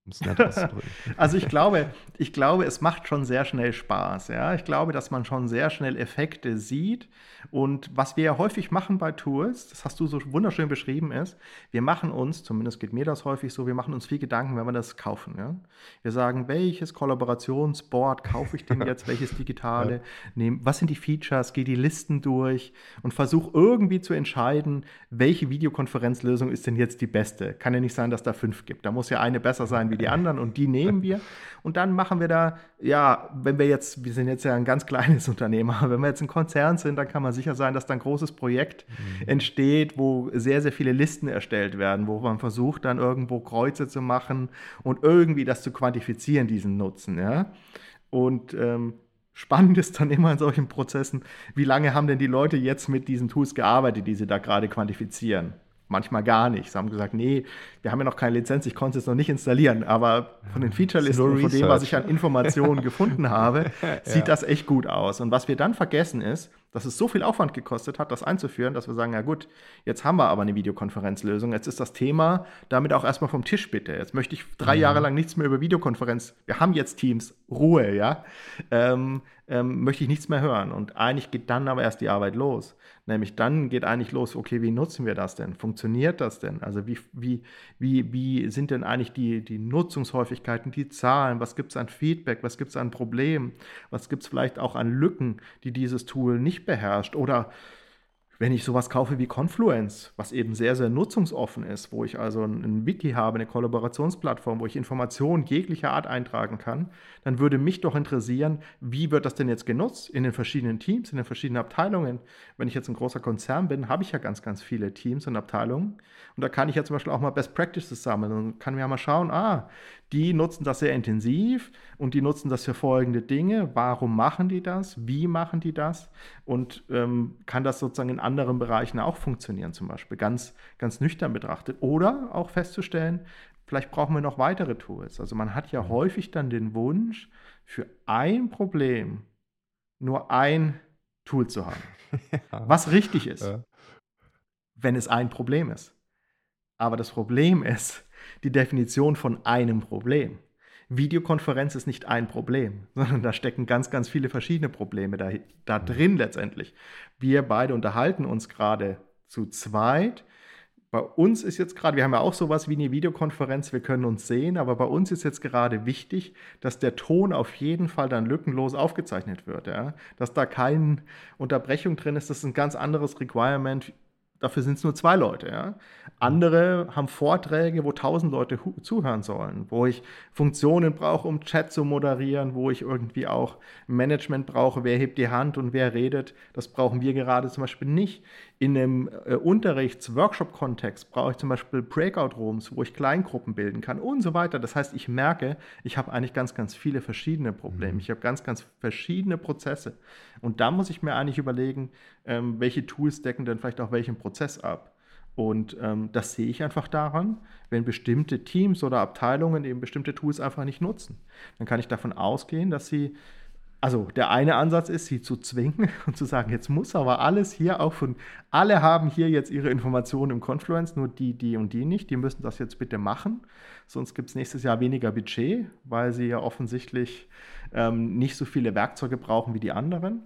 <laughs>
also ich glaube, ich glaube, es macht schon sehr schnell Spaß. Ja? Ich glaube, dass man schon sehr schnell Effekte sieht. Und was wir ja häufig machen bei Tools, das hast du so wunderschön beschrieben, ist, wir machen uns, zumindest geht mir das häufig so, wir machen uns viel Gedanken, wenn wir das kaufen. Ja? Wir sagen, welches Kollaborationsboard kaufe ich denn jetzt, welches digitale, <laughs> ja. nehm, was sind die Features, gehe die Listen durch und versuche irgendwie zu entscheiden, welche Videokonferenzlösung ist denn jetzt die beste. Kann ja nicht sein, dass da fünf gibt. Da muss ja eine besser sein wie die anderen und die nehmen wir. Und dann machen wir da, ja, wenn wir jetzt, wir sind jetzt ja ein ganz kleines <laughs> Unternehmen, aber wenn wir jetzt ein Konzern sind, dann kann man sicher sein, dass da ein großes Projekt mhm. entsteht, wo sehr, sehr viele Listen erstellt werden, wo man versucht, dann irgendwo Kreuze zu machen und irgendwie das zu quantifizieren, diesen Nutzen. Ja? Und ähm, Spannend ist dann immer in solchen Prozessen, wie lange haben denn die Leute jetzt mit diesen Tools gearbeitet, die sie da gerade quantifizieren? Manchmal gar nicht. Sie haben gesagt, nee, wir haben ja noch keine Lizenz, ich konnte es noch nicht installieren, aber von den Featurelisten und von dem, was ich an Informationen <laughs> gefunden habe, sieht ja. das echt gut aus. Und was wir dann vergessen ist, dass es so viel Aufwand gekostet hat, das einzuführen, dass wir sagen, ja gut, jetzt haben wir aber eine Videokonferenzlösung, jetzt ist das Thema damit auch erstmal vom Tisch bitte. Jetzt möchte ich drei mhm. Jahre lang nichts mehr über Videokonferenz, wir haben jetzt Teams, Ruhe, ja, ähm, ähm, möchte ich nichts mehr hören. Und eigentlich geht dann aber erst die Arbeit los. Nämlich dann geht eigentlich los, okay, wie nutzen wir das denn? Funktioniert das denn? Also wie, wie, wie, wie sind denn eigentlich die, die Nutzungshäufigkeiten, die Zahlen? Was gibt es an Feedback? Was gibt es an Problemen? Was gibt es vielleicht auch an Lücken, die dieses Tool nicht beherrscht? Oder wenn ich sowas kaufe wie Confluence, was eben sehr, sehr nutzungsoffen ist, wo ich also ein Wiki habe, eine Kollaborationsplattform, wo ich Informationen jeglicher Art eintragen kann, dann würde mich doch interessieren, wie wird das denn jetzt genutzt in den verschiedenen Teams, in den verschiedenen Abteilungen. Wenn ich jetzt ein großer Konzern bin, habe ich ja ganz, ganz viele Teams und Abteilungen. Und da kann ich ja zum Beispiel auch mal Best Practices sammeln und kann mir mal schauen, ah, die nutzen das sehr intensiv und die nutzen das für folgende Dinge. Warum machen die das? Wie machen die das? Und ähm, kann das sozusagen in anderen Bereichen auch funktionieren, zum Beispiel ganz, ganz nüchtern betrachtet. Oder auch festzustellen, vielleicht brauchen wir noch weitere Tools. Also man hat ja mhm. häufig dann den Wunsch, für ein Problem nur ein Tool zu haben. <laughs> Ja. Was richtig ist, ja. wenn es ein Problem ist. Aber das Problem ist, die Definition von einem Problem. Videokonferenz ist nicht ein Problem, <laughs> sondern da stecken ganz, ganz viele verschiedene Probleme da, da drin letztendlich. Wir beide unterhalten uns gerade zu zweit bei uns ist jetzt gerade, wir haben ja auch sowas wie eine Videokonferenz, wir können uns sehen, aber bei uns ist jetzt gerade wichtig, dass der Ton auf jeden Fall dann lückenlos aufgezeichnet wird. Ja? Dass da keine Unterbrechung drin ist, das ist ein ganz anderes Requirement dafür sind es nur zwei Leute. Ja? Andere haben Vorträge, wo tausend Leute zuhören sollen, wo ich Funktionen brauche, um Chat zu moderieren, wo ich irgendwie auch Management brauche, wer hebt die Hand und wer redet. Das brauchen wir gerade zum Beispiel nicht. In einem äh, Unterrichts-Workshop-Kontext brauche ich zum Beispiel Breakout-Rooms, wo ich Kleingruppen bilden kann und so weiter. Das heißt, ich merke, ich habe eigentlich ganz, ganz viele verschiedene Probleme. Mhm. Ich habe ganz, ganz verschiedene Prozesse. Und da muss ich mir eigentlich überlegen, ähm, welche Tools decken denn vielleicht auch welchen Prozess ab. Und ähm, das sehe ich einfach daran, wenn bestimmte Teams oder Abteilungen eben bestimmte Tools einfach nicht nutzen. Dann kann ich davon ausgehen, dass sie also der eine Ansatz ist, sie zu zwingen <laughs> und zu sagen, jetzt muss aber alles hier auch von, alle haben hier jetzt ihre Informationen im Confluence, nur die, die und die nicht, die müssen das jetzt bitte machen, sonst gibt es nächstes Jahr weniger Budget, weil sie ja offensichtlich ähm, nicht so viele Werkzeuge brauchen wie die anderen.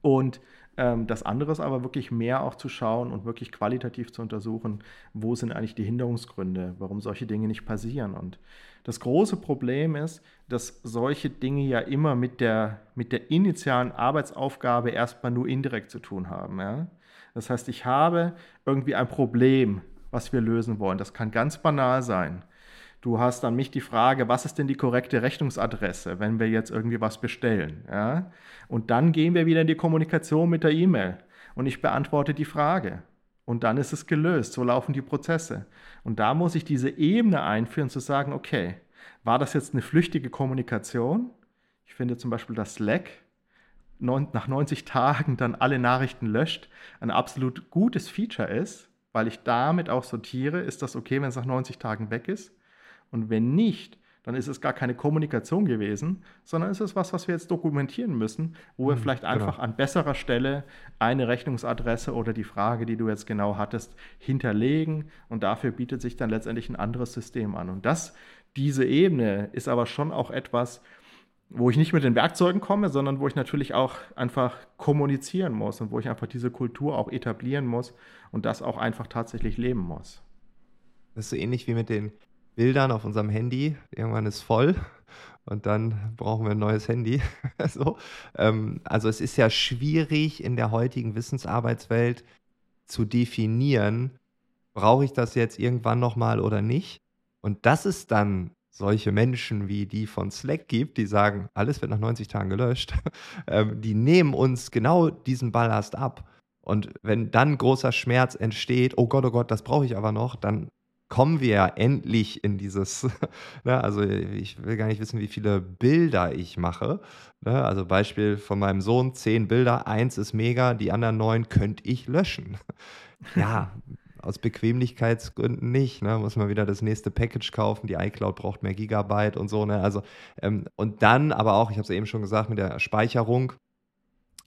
Und ähm, das andere ist aber wirklich mehr auch zu schauen und wirklich qualitativ zu untersuchen, wo sind eigentlich die Hinderungsgründe, warum solche Dinge nicht passieren. Und das große Problem ist, dass solche Dinge ja immer mit der, mit der initialen Arbeitsaufgabe erstmal nur indirekt zu tun haben. Ja? Das heißt, ich habe irgendwie ein Problem, was wir lösen wollen. Das kann ganz banal sein. Du hast an mich die Frage, was ist denn die korrekte Rechnungsadresse, wenn wir jetzt irgendwie was bestellen? Ja? Und dann gehen wir wieder in die Kommunikation mit der E-Mail und ich beantworte die Frage. Und dann ist es gelöst. So laufen die Prozesse. Und da muss ich diese Ebene einführen, zu sagen, okay, war das jetzt eine flüchtige Kommunikation? Ich finde zum Beispiel, dass Slack nach 90 Tagen dann alle Nachrichten löscht, ein absolut gutes Feature ist, weil ich damit auch sortiere, ist das okay, wenn es nach 90 Tagen weg ist? Und wenn nicht, dann ist es gar keine Kommunikation gewesen, sondern ist es was, was wir jetzt dokumentieren müssen, wo wir mhm, vielleicht einfach genau. an besserer Stelle eine Rechnungsadresse oder die Frage, die du jetzt genau hattest, hinterlegen. Und dafür bietet sich dann letztendlich ein anderes System an. Und das, diese Ebene ist aber schon auch etwas, wo ich nicht mit den Werkzeugen komme, sondern wo ich natürlich auch einfach kommunizieren muss und wo ich einfach diese Kultur auch etablieren muss und das auch einfach tatsächlich leben muss.
Das ist so ähnlich wie mit den Bildern auf unserem Handy. Irgendwann ist voll und dann brauchen wir ein neues Handy. <laughs> so. ähm, also es ist ja schwierig in der heutigen Wissensarbeitswelt zu definieren, brauche ich das jetzt irgendwann nochmal oder nicht. Und dass es dann solche Menschen wie die von Slack gibt, die sagen, alles wird nach 90 Tagen gelöscht, <laughs> ähm, die nehmen uns genau diesen Ballast ab. Und wenn dann großer Schmerz entsteht, oh Gott, oh Gott, das brauche ich aber noch, dann kommen wir ja endlich in dieses, <laughs> ne, also ich will gar nicht wissen, wie viele Bilder ich mache. Ne, also Beispiel von meinem Sohn, zehn Bilder, eins ist mega, die anderen neun könnte ich löschen. <laughs> ja, aus Bequemlichkeitsgründen nicht. Ne? Muss man wieder das nächste Package kaufen. Die iCloud braucht mehr Gigabyte und so. Ne? Also, ähm, und dann aber auch, ich habe es eben schon gesagt, mit der Speicherung.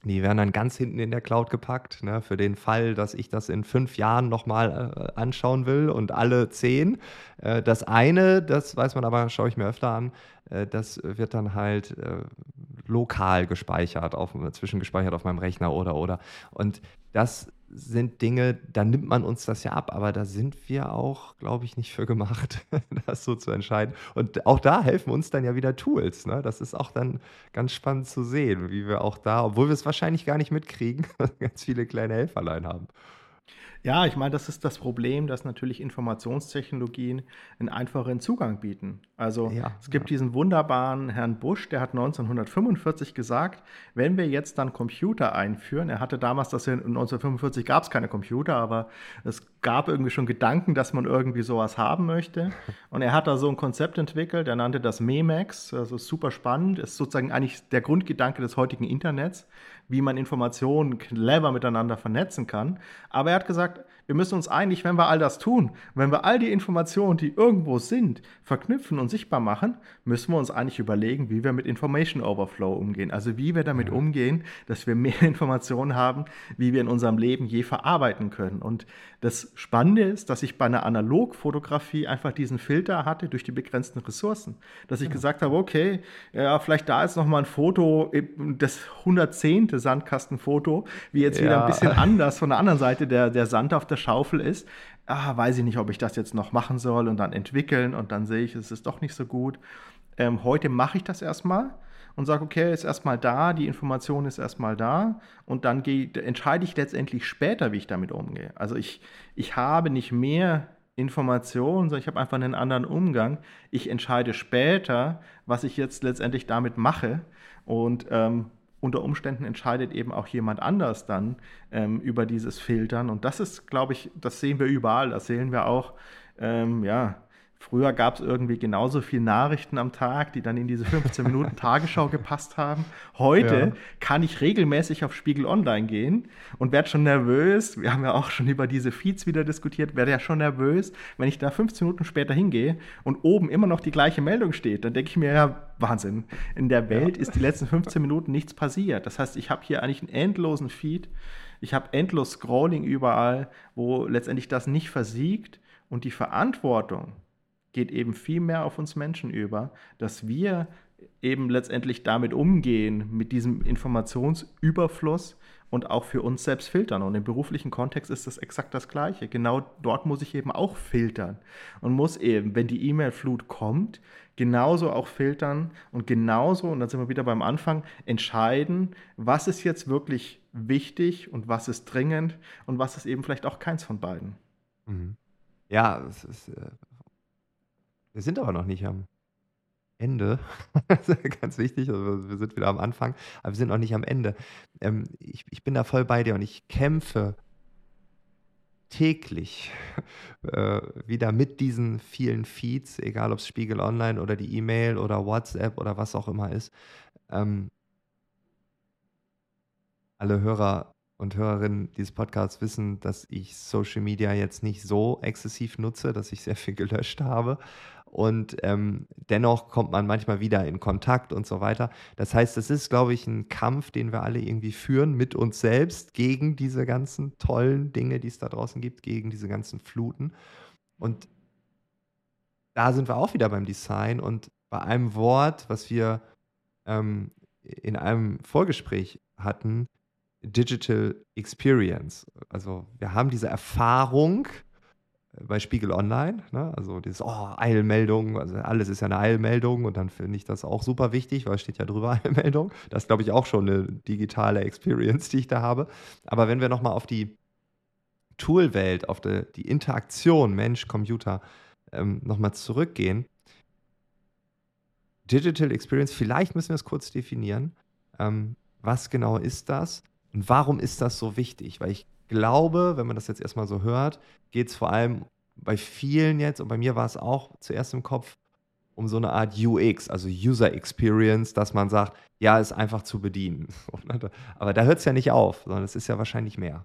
Die werden dann ganz hinten in der Cloud gepackt, ne, für den Fall, dass ich das in fünf Jahren nochmal äh, anschauen will und alle zehn. Äh, das eine, das weiß man aber, schaue ich mir öfter an, äh, das wird dann halt äh, lokal gespeichert, auf, zwischengespeichert auf meinem Rechner oder oder. Und das sind Dinge, da nimmt man uns das ja ab, aber da sind wir auch, glaube ich, nicht für gemacht, <laughs> das so zu entscheiden. Und auch da helfen uns dann ja wieder Tools. Ne? Das ist auch dann ganz spannend zu sehen, wie wir auch da, obwohl wir es wahrscheinlich gar nicht mitkriegen, <laughs> ganz viele kleine Helferlein haben.
Ja, ich meine, das ist das Problem, dass natürlich Informationstechnologien einen einfachen Zugang bieten. Also ja, es gibt ja. diesen wunderbaren Herrn Busch, der hat 1945 gesagt, wenn wir jetzt dann Computer einführen, er hatte damals, dass 1945 gab es keine Computer, aber es gab irgendwie schon Gedanken, dass man irgendwie sowas haben möchte. <laughs> Und er hat da so ein Konzept entwickelt, er nannte das MEMEX, also super spannend, ist sozusagen eigentlich der Grundgedanke des heutigen Internets wie man Informationen clever miteinander vernetzen kann. Aber er hat gesagt, wir müssen uns eigentlich, wenn wir all das tun, wenn wir all die Informationen, die irgendwo sind, verknüpfen und sichtbar machen, müssen wir uns eigentlich überlegen, wie wir mit Information Overflow umgehen. Also wie wir damit umgehen, dass wir mehr <laughs> Informationen haben, wie wir in unserem Leben je verarbeiten können. Und das Spannende ist, dass ich bei einer Analogfotografie einfach diesen Filter hatte durch die begrenzten Ressourcen. Dass ich ja. gesagt habe, okay, ja, vielleicht da ist noch mal ein Foto, das 110. Sandkastenfoto, wie jetzt ja. wieder ein bisschen <laughs> anders von der anderen Seite der, der Sand auf der Schaufel ist. Ah, weiß ich nicht, ob ich das jetzt noch machen soll und dann entwickeln und dann sehe ich, es ist doch nicht so gut. Ähm, heute mache ich das erstmal und sage, okay, ist erstmal da, die Information ist erstmal da und dann geh, entscheide ich letztendlich später, wie ich damit umgehe. Also ich, ich habe nicht mehr Informationen, sondern ich habe einfach einen anderen Umgang. Ich entscheide später, was ich jetzt letztendlich damit mache und ähm, unter Umständen entscheidet eben auch jemand anders dann ähm, über dieses Filtern. Und das ist, glaube ich, das sehen wir überall. Das sehen wir auch, ähm, ja, Früher gab es irgendwie genauso viele Nachrichten am Tag, die dann in diese 15 Minuten <laughs> Tagesschau gepasst haben. Heute ja. kann ich regelmäßig auf Spiegel Online gehen und werde schon nervös. Wir haben ja auch schon über diese Feeds wieder diskutiert, werde ja schon nervös, wenn ich da 15 Minuten später hingehe und oben immer noch die gleiche Meldung steht. Dann denke ich mir ja, Wahnsinn. In der Welt ja. ist die letzten 15 Minuten nichts passiert. Das heißt, ich habe hier eigentlich einen endlosen Feed. Ich habe endlos Scrolling überall, wo letztendlich das nicht versiegt und die Verantwortung geht eben viel mehr auf uns Menschen über, dass wir eben letztendlich damit umgehen, mit diesem Informationsüberfluss und auch für uns selbst filtern. Und im beruflichen Kontext ist das exakt das Gleiche. Genau dort muss ich eben auch filtern und muss eben, wenn die E-Mail-Flut kommt, genauso auch filtern und genauso, und dann sind wir wieder beim Anfang, entscheiden, was ist jetzt wirklich wichtig und was ist dringend und was ist eben vielleicht auch keins von beiden.
Mhm. Ja, es ist äh, wir sind aber noch nicht am Ende. <laughs> Ganz wichtig. Wir sind wieder am Anfang, aber wir sind noch nicht am Ende. Ähm, ich, ich bin da voll bei dir und ich kämpfe täglich <laughs> äh, wieder mit diesen vielen Feeds, egal ob es Spiegel Online oder die E-Mail oder WhatsApp oder was auch immer ist. Ähm, alle Hörer und Hörerinnen dieses Podcasts wissen, dass ich Social Media jetzt nicht so exzessiv nutze, dass ich sehr viel gelöscht habe. Und ähm, dennoch kommt man manchmal wieder in Kontakt und so weiter. Das heißt, es ist, glaube ich, ein Kampf, den wir alle irgendwie führen mit uns selbst gegen diese ganzen tollen Dinge, die es da draußen gibt, gegen diese ganzen Fluten. Und da sind wir auch wieder beim Design und bei einem Wort, was wir ähm, in einem Vorgespräch hatten, Digital Experience. Also wir haben diese Erfahrung bei Spiegel Online, ne? also dieses oh, Eilmeldung, also alles ist ja eine Eilmeldung und dann finde ich das auch super wichtig, weil es steht ja drüber <laughs> Eilmeldung. Das ist, glaube ich, auch schon eine digitale Experience, die ich da habe. Aber wenn wir nochmal auf die Toolwelt, auf die, die Interaktion Mensch-Computer ähm, nochmal zurückgehen, Digital Experience, vielleicht müssen wir es kurz definieren. Ähm, was genau ist das? Und warum ist das so wichtig? Weil ich glaube, wenn man das jetzt erstmal so hört, geht es vor allem bei vielen jetzt, und bei mir war es auch zuerst im Kopf, um so eine Art UX, also User Experience, dass man sagt, ja, ist einfach zu bedienen. <laughs> Aber da hört es ja nicht auf, sondern es ist ja wahrscheinlich mehr.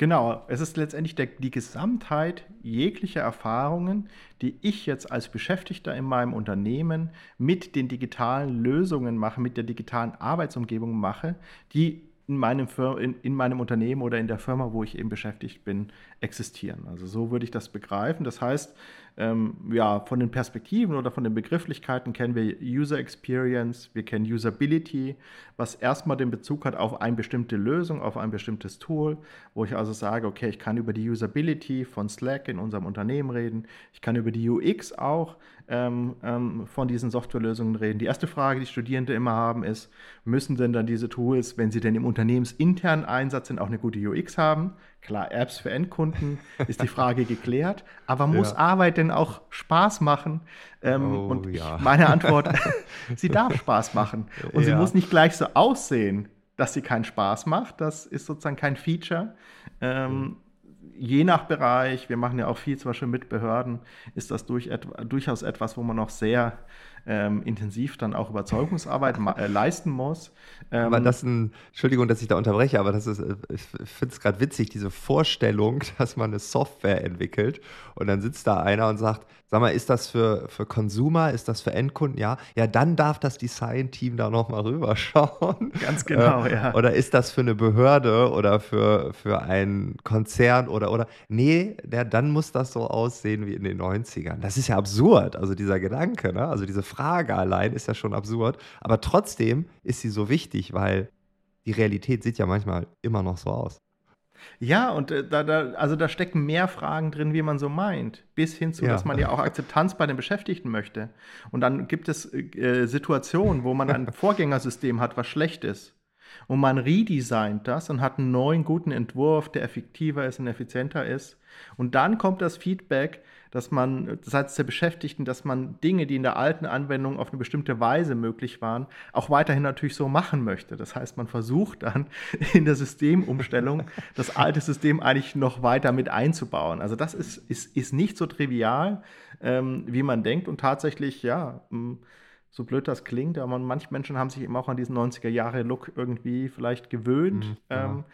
Genau, es ist letztendlich der, die Gesamtheit jeglicher Erfahrungen, die ich jetzt als Beschäftigter in meinem Unternehmen mit den digitalen Lösungen mache, mit der digitalen Arbeitsumgebung mache, die in meinem, in, in meinem Unternehmen oder in der Firma, wo ich eben beschäftigt bin, existieren. Also so würde ich das begreifen. Das heißt, ähm, ja, von den Perspektiven oder von den Begrifflichkeiten kennen wir User Experience, wir kennen Usability, was erstmal den Bezug hat auf eine bestimmte Lösung, auf ein bestimmtes Tool, wo ich also sage, okay, ich kann über die Usability von Slack in unserem Unternehmen reden, ich kann über die UX auch ähm, ähm, von diesen Softwarelösungen reden. Die erste Frage, die Studierende immer haben, ist, müssen denn dann diese Tools, wenn sie denn im unternehmensinternen Einsatz sind, auch eine gute UX haben? Klar, Apps für Endkunden <laughs> ist die Frage geklärt, aber muss ja. Arbeit denn auch Spaß machen? Ähm, oh, und ja. meine Antwort, <laughs> sie darf Spaß machen. Und ja. sie muss nicht gleich so aussehen, dass sie keinen Spaß macht. Das ist sozusagen kein Feature. Ähm, mhm. Je nach Bereich, wir machen ja auch viel zum Beispiel mit Behörden, ist das durch, durchaus etwas, wo man noch sehr ähm, intensiv dann auch Überzeugungsarbeit äh, leisten muss.
Ähm, aber das ist ein, Entschuldigung, dass ich da unterbreche, aber das ist, äh, ich finde es gerade witzig, diese Vorstellung, <laughs> dass man eine Software entwickelt und dann sitzt da einer und sagt, sag mal, ist das für, für Consumer, ist das für Endkunden? Ja, ja, dann darf das Design-Team da nochmal rüberschauen.
Ganz genau, äh, ja.
Oder ist das für eine Behörde oder für, für einen Konzern oder, oder, nee, der, dann muss das so aussehen wie in den 90ern. Das ist ja absurd, also dieser Gedanke, ne? also diese Frage allein ist ja schon absurd, aber trotzdem ist sie so wichtig, weil die Realität sieht ja manchmal immer noch so aus.
Ja, und äh, da, da, also da stecken mehr Fragen drin, wie man so meint, bis hin zu, ja. dass man ja auch Akzeptanz bei den Beschäftigten möchte. Und dann gibt es äh, Situationen, wo man ein <laughs> Vorgängersystem hat, was schlecht ist. Und man redesignt das und hat einen neuen guten Entwurf, der effektiver ist und effizienter ist. Und dann kommt das Feedback, dass man seitens der Beschäftigten, dass man Dinge, die in der alten Anwendung auf eine bestimmte Weise möglich waren, auch weiterhin natürlich so machen möchte. Das heißt, man versucht dann <laughs> in der Systemumstellung <laughs> das alte System eigentlich noch weiter mit einzubauen. Also das ist, ist, ist nicht so trivial, ähm, wie man denkt und tatsächlich, ja, so blöd das klingt, aber manche Menschen haben sich eben auch an diesen 90er-Jahre-Look irgendwie vielleicht gewöhnt. Mhm, ja. ähm,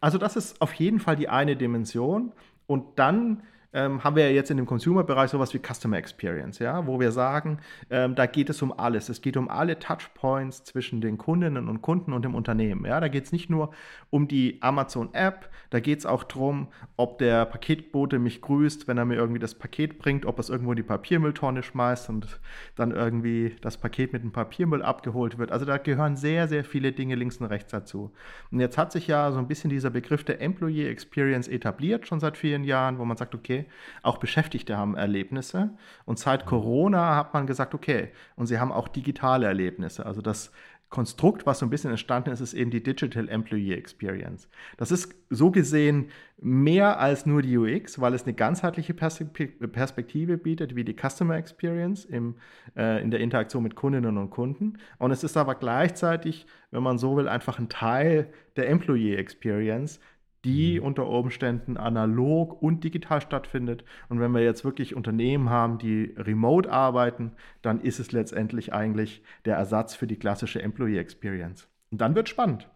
also das ist auf jeden Fall die eine Dimension. Und dann ähm, haben wir ja jetzt in dem Consumer-Bereich sowas wie Customer Experience, ja, wo wir sagen, ähm, da geht es um alles. Es geht um alle Touchpoints zwischen den Kundinnen und Kunden und dem Unternehmen. Ja, da geht es nicht nur um die Amazon-App, da geht es auch darum, ob der Paketbote mich grüßt, wenn er mir irgendwie das Paket bringt, ob er es irgendwo in die Papiermülltonne schmeißt und dann irgendwie das Paket mit dem Papiermüll abgeholt wird. Also da gehören sehr, sehr viele Dinge links und rechts dazu. Und jetzt hat sich ja so ein bisschen dieser Begriff der Employee Experience etabliert, schon seit vielen Jahren, wo man sagt, okay, auch Beschäftigte haben Erlebnisse. Und seit Corona hat man gesagt, okay, und sie haben auch digitale Erlebnisse. Also das Konstrukt, was so ein bisschen entstanden ist, ist eben die Digital Employee Experience. Das ist so gesehen mehr als nur die UX, weil es eine ganzheitliche Perspektive bietet, wie die Customer Experience im, äh, in der Interaktion mit Kundinnen und Kunden. Und es ist aber gleichzeitig, wenn man so will, einfach ein Teil der Employee Experience, die mhm. unter Umständen analog und digital stattfindet. Und wenn wir jetzt wirklich Unternehmen haben, die remote arbeiten, dann ist es letztendlich eigentlich der Ersatz für die klassische Employee Experience. Und dann wird spannend.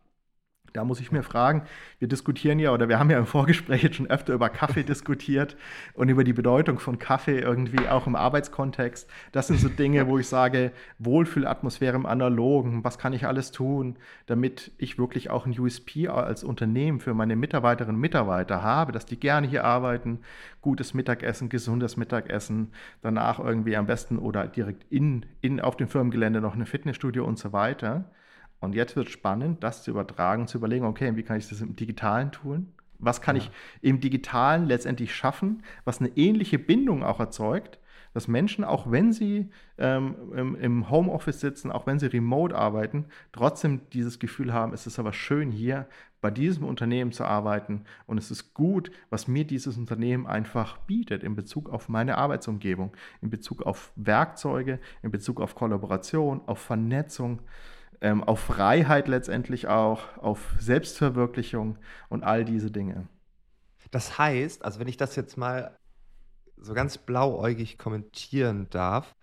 Da muss ich mir fragen, wir diskutieren ja oder wir haben ja im Vorgespräch jetzt schon öfter über Kaffee <laughs> diskutiert und über die Bedeutung von Kaffee irgendwie auch im Arbeitskontext. Das sind so Dinge, wo ich sage, Wohlfühlatmosphäre im Analogen, was kann ich alles tun, damit ich wirklich auch ein USP als Unternehmen für meine Mitarbeiterinnen und Mitarbeiter habe, dass die gerne hier arbeiten, gutes Mittagessen, gesundes Mittagessen, danach irgendwie am besten oder direkt in, in auf dem Firmengelände noch eine Fitnessstudio und so weiter. Und jetzt wird es spannend, das zu übertragen, zu überlegen, okay, wie kann ich das im Digitalen tun? Was kann ja. ich im Digitalen letztendlich schaffen, was eine ähnliche Bindung auch erzeugt, dass Menschen, auch wenn sie ähm, im, im, Homeoffice sitzen, auch wenn sie remote arbeiten, trotzdem dieses Gefühl haben, es ist aber schön hier bei diesem Unternehmen zu arbeiten und es ist gut, was mir dieses Unternehmen einfach bietet in Bezug auf meine Arbeitsumgebung, in Bezug auf Werkzeuge, in Bezug auf Kollaboration, auf Vernetzung ähm, auf Freiheit letztendlich auch, auf Selbstverwirklichung und all diese Dinge.
Das heißt, also wenn ich das jetzt mal so ganz blauäugig kommentieren darf,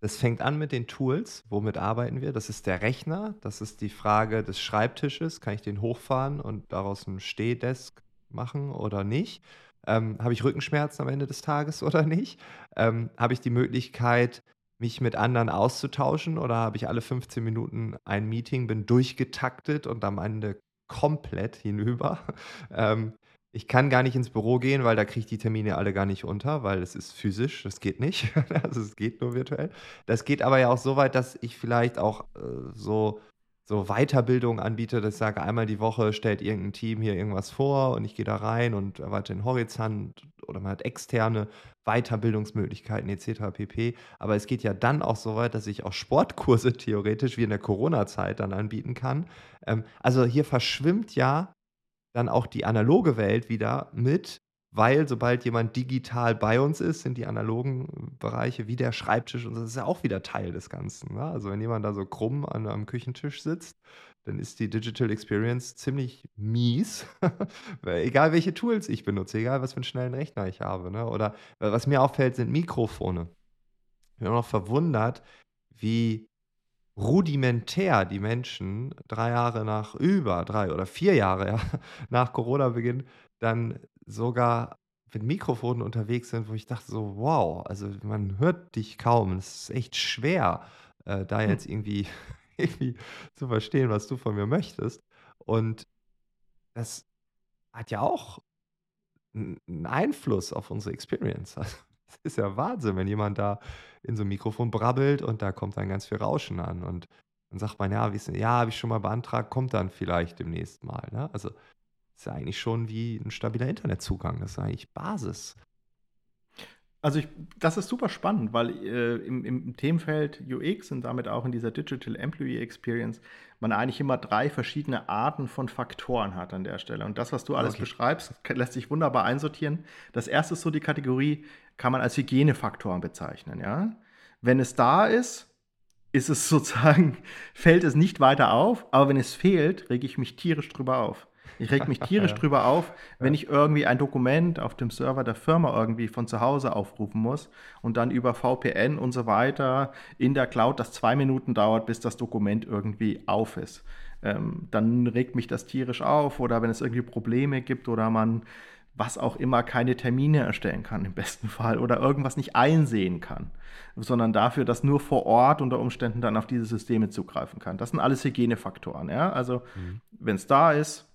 das fängt an mit den Tools. Womit arbeiten wir? Das ist der Rechner. Das ist die Frage des Schreibtisches. Kann ich den hochfahren und daraus ein Stehdesk machen oder nicht? Ähm, Habe ich Rückenschmerzen am Ende des Tages <laughs> oder nicht? Ähm, Habe ich die Möglichkeit, mich mit anderen auszutauschen oder habe ich alle 15 Minuten ein Meeting, bin durchgetaktet und am Ende komplett hinüber. <laughs> Ähm, ich kann gar nicht ins Büro gehen, weil da kriege ich die Termine alle gar nicht unter, weil es ist physisch, das geht nicht. <laughs> also es geht nur virtuell. Das geht aber ja auch so weit, dass ich vielleicht auch äh, so so Weiterbildung anbiete, dass ich sage, einmal die Woche stellt irgendein Team hier irgendwas vor und ich gehe da rein und erweitere den Horizont oder man hat externe Weiterbildungsmöglichkeiten etc. pp. Aber es geht ja dann auch so weit, dass ich auch Sportkurse <laughs> theoretisch wie in der Corona-Zeit dann anbieten kann. Ähm, also hier verschwimmt ja dann auch die analoge Welt wieder mit weil sobald jemand digital bei uns ist, sind die analogen Bereiche wie der Schreibtisch und das ist ja auch wieder Teil des Ganzen. Ne? Also wenn jemand da so krumm an einem Küchentisch sitzt, dann ist die Digital Experience ziemlich mies. <laughs> egal welche Tools ich benutze, egal was für einen schnellen Rechner ich habe. Ne? Oder was mir auffällt, sind Mikrofone. bin immer noch verwundert, wie rudimentär die Menschen drei Jahre nach über drei oder vier Jahre ja, <laughs> nach Corona-Beginn dann sogar mit Mikrofonen unterwegs sind, wo ich dachte so, wow, also man hört dich kaum. Es ist echt schwer, äh, da
Hm.
jetzt irgendwie, <laughs> irgendwie zu verstehen, was du von mir möchtest. Und das hat ja auch einen Einfluss auf unsere Experience. <laughs> Also, das ist ja Wahnsinn, wenn jemand da in so 'n Mikrofon brabbelt und da kommt dann ganz viel Rauschen an und dann sagt man: „Ja, ja, habe ich schon mal beantragt, kommt dann vielleicht demnächst mal“, ne? Also, ist ja eigentlich schon wie ein stabiler Internetzugang. Das ist eigentlich Basis.
Also ich, das ist super spannend, weil äh, im, im Themenfeld UX und damit auch in dieser Digital Employee Experience man eigentlich immer drei verschiedene Arten von Faktoren hat an der Stelle. Und das, was du alles
Okay.
beschreibst, lässt sich wunderbar einsortieren. Das erste ist so die Kategorie, kann man als Hygienefaktoren bezeichnen. Ja? Wenn es da ist, ist es <laughs> sozusagen, fällt es nicht weiter auf, aber wenn es fehlt, rege ich mich tierisch drüber auf. Ich reg mich tierisch <laughs>
Ja.
drüber auf, wenn ich irgendwie ein Dokument auf dem Server der Firma irgendwie von zu Hause aufrufen muss und dann über VPN und so weiter in der Cloud das zwei Minuten dauert, bis das Dokument irgendwie auf ist. Ähm, dann regt mich das tierisch auf oder wenn es irgendwie Probleme gibt oder man was auch immer keine Termine erstellen kann im besten Fall oder irgendwas nicht einsehen kann, sondern dafür, dass nur vor Ort unter Umständen dann auf diese Systeme zugreifen kann. Das sind alles Hygienefaktoren. Ja? Also
Mhm.
wenn es da ist,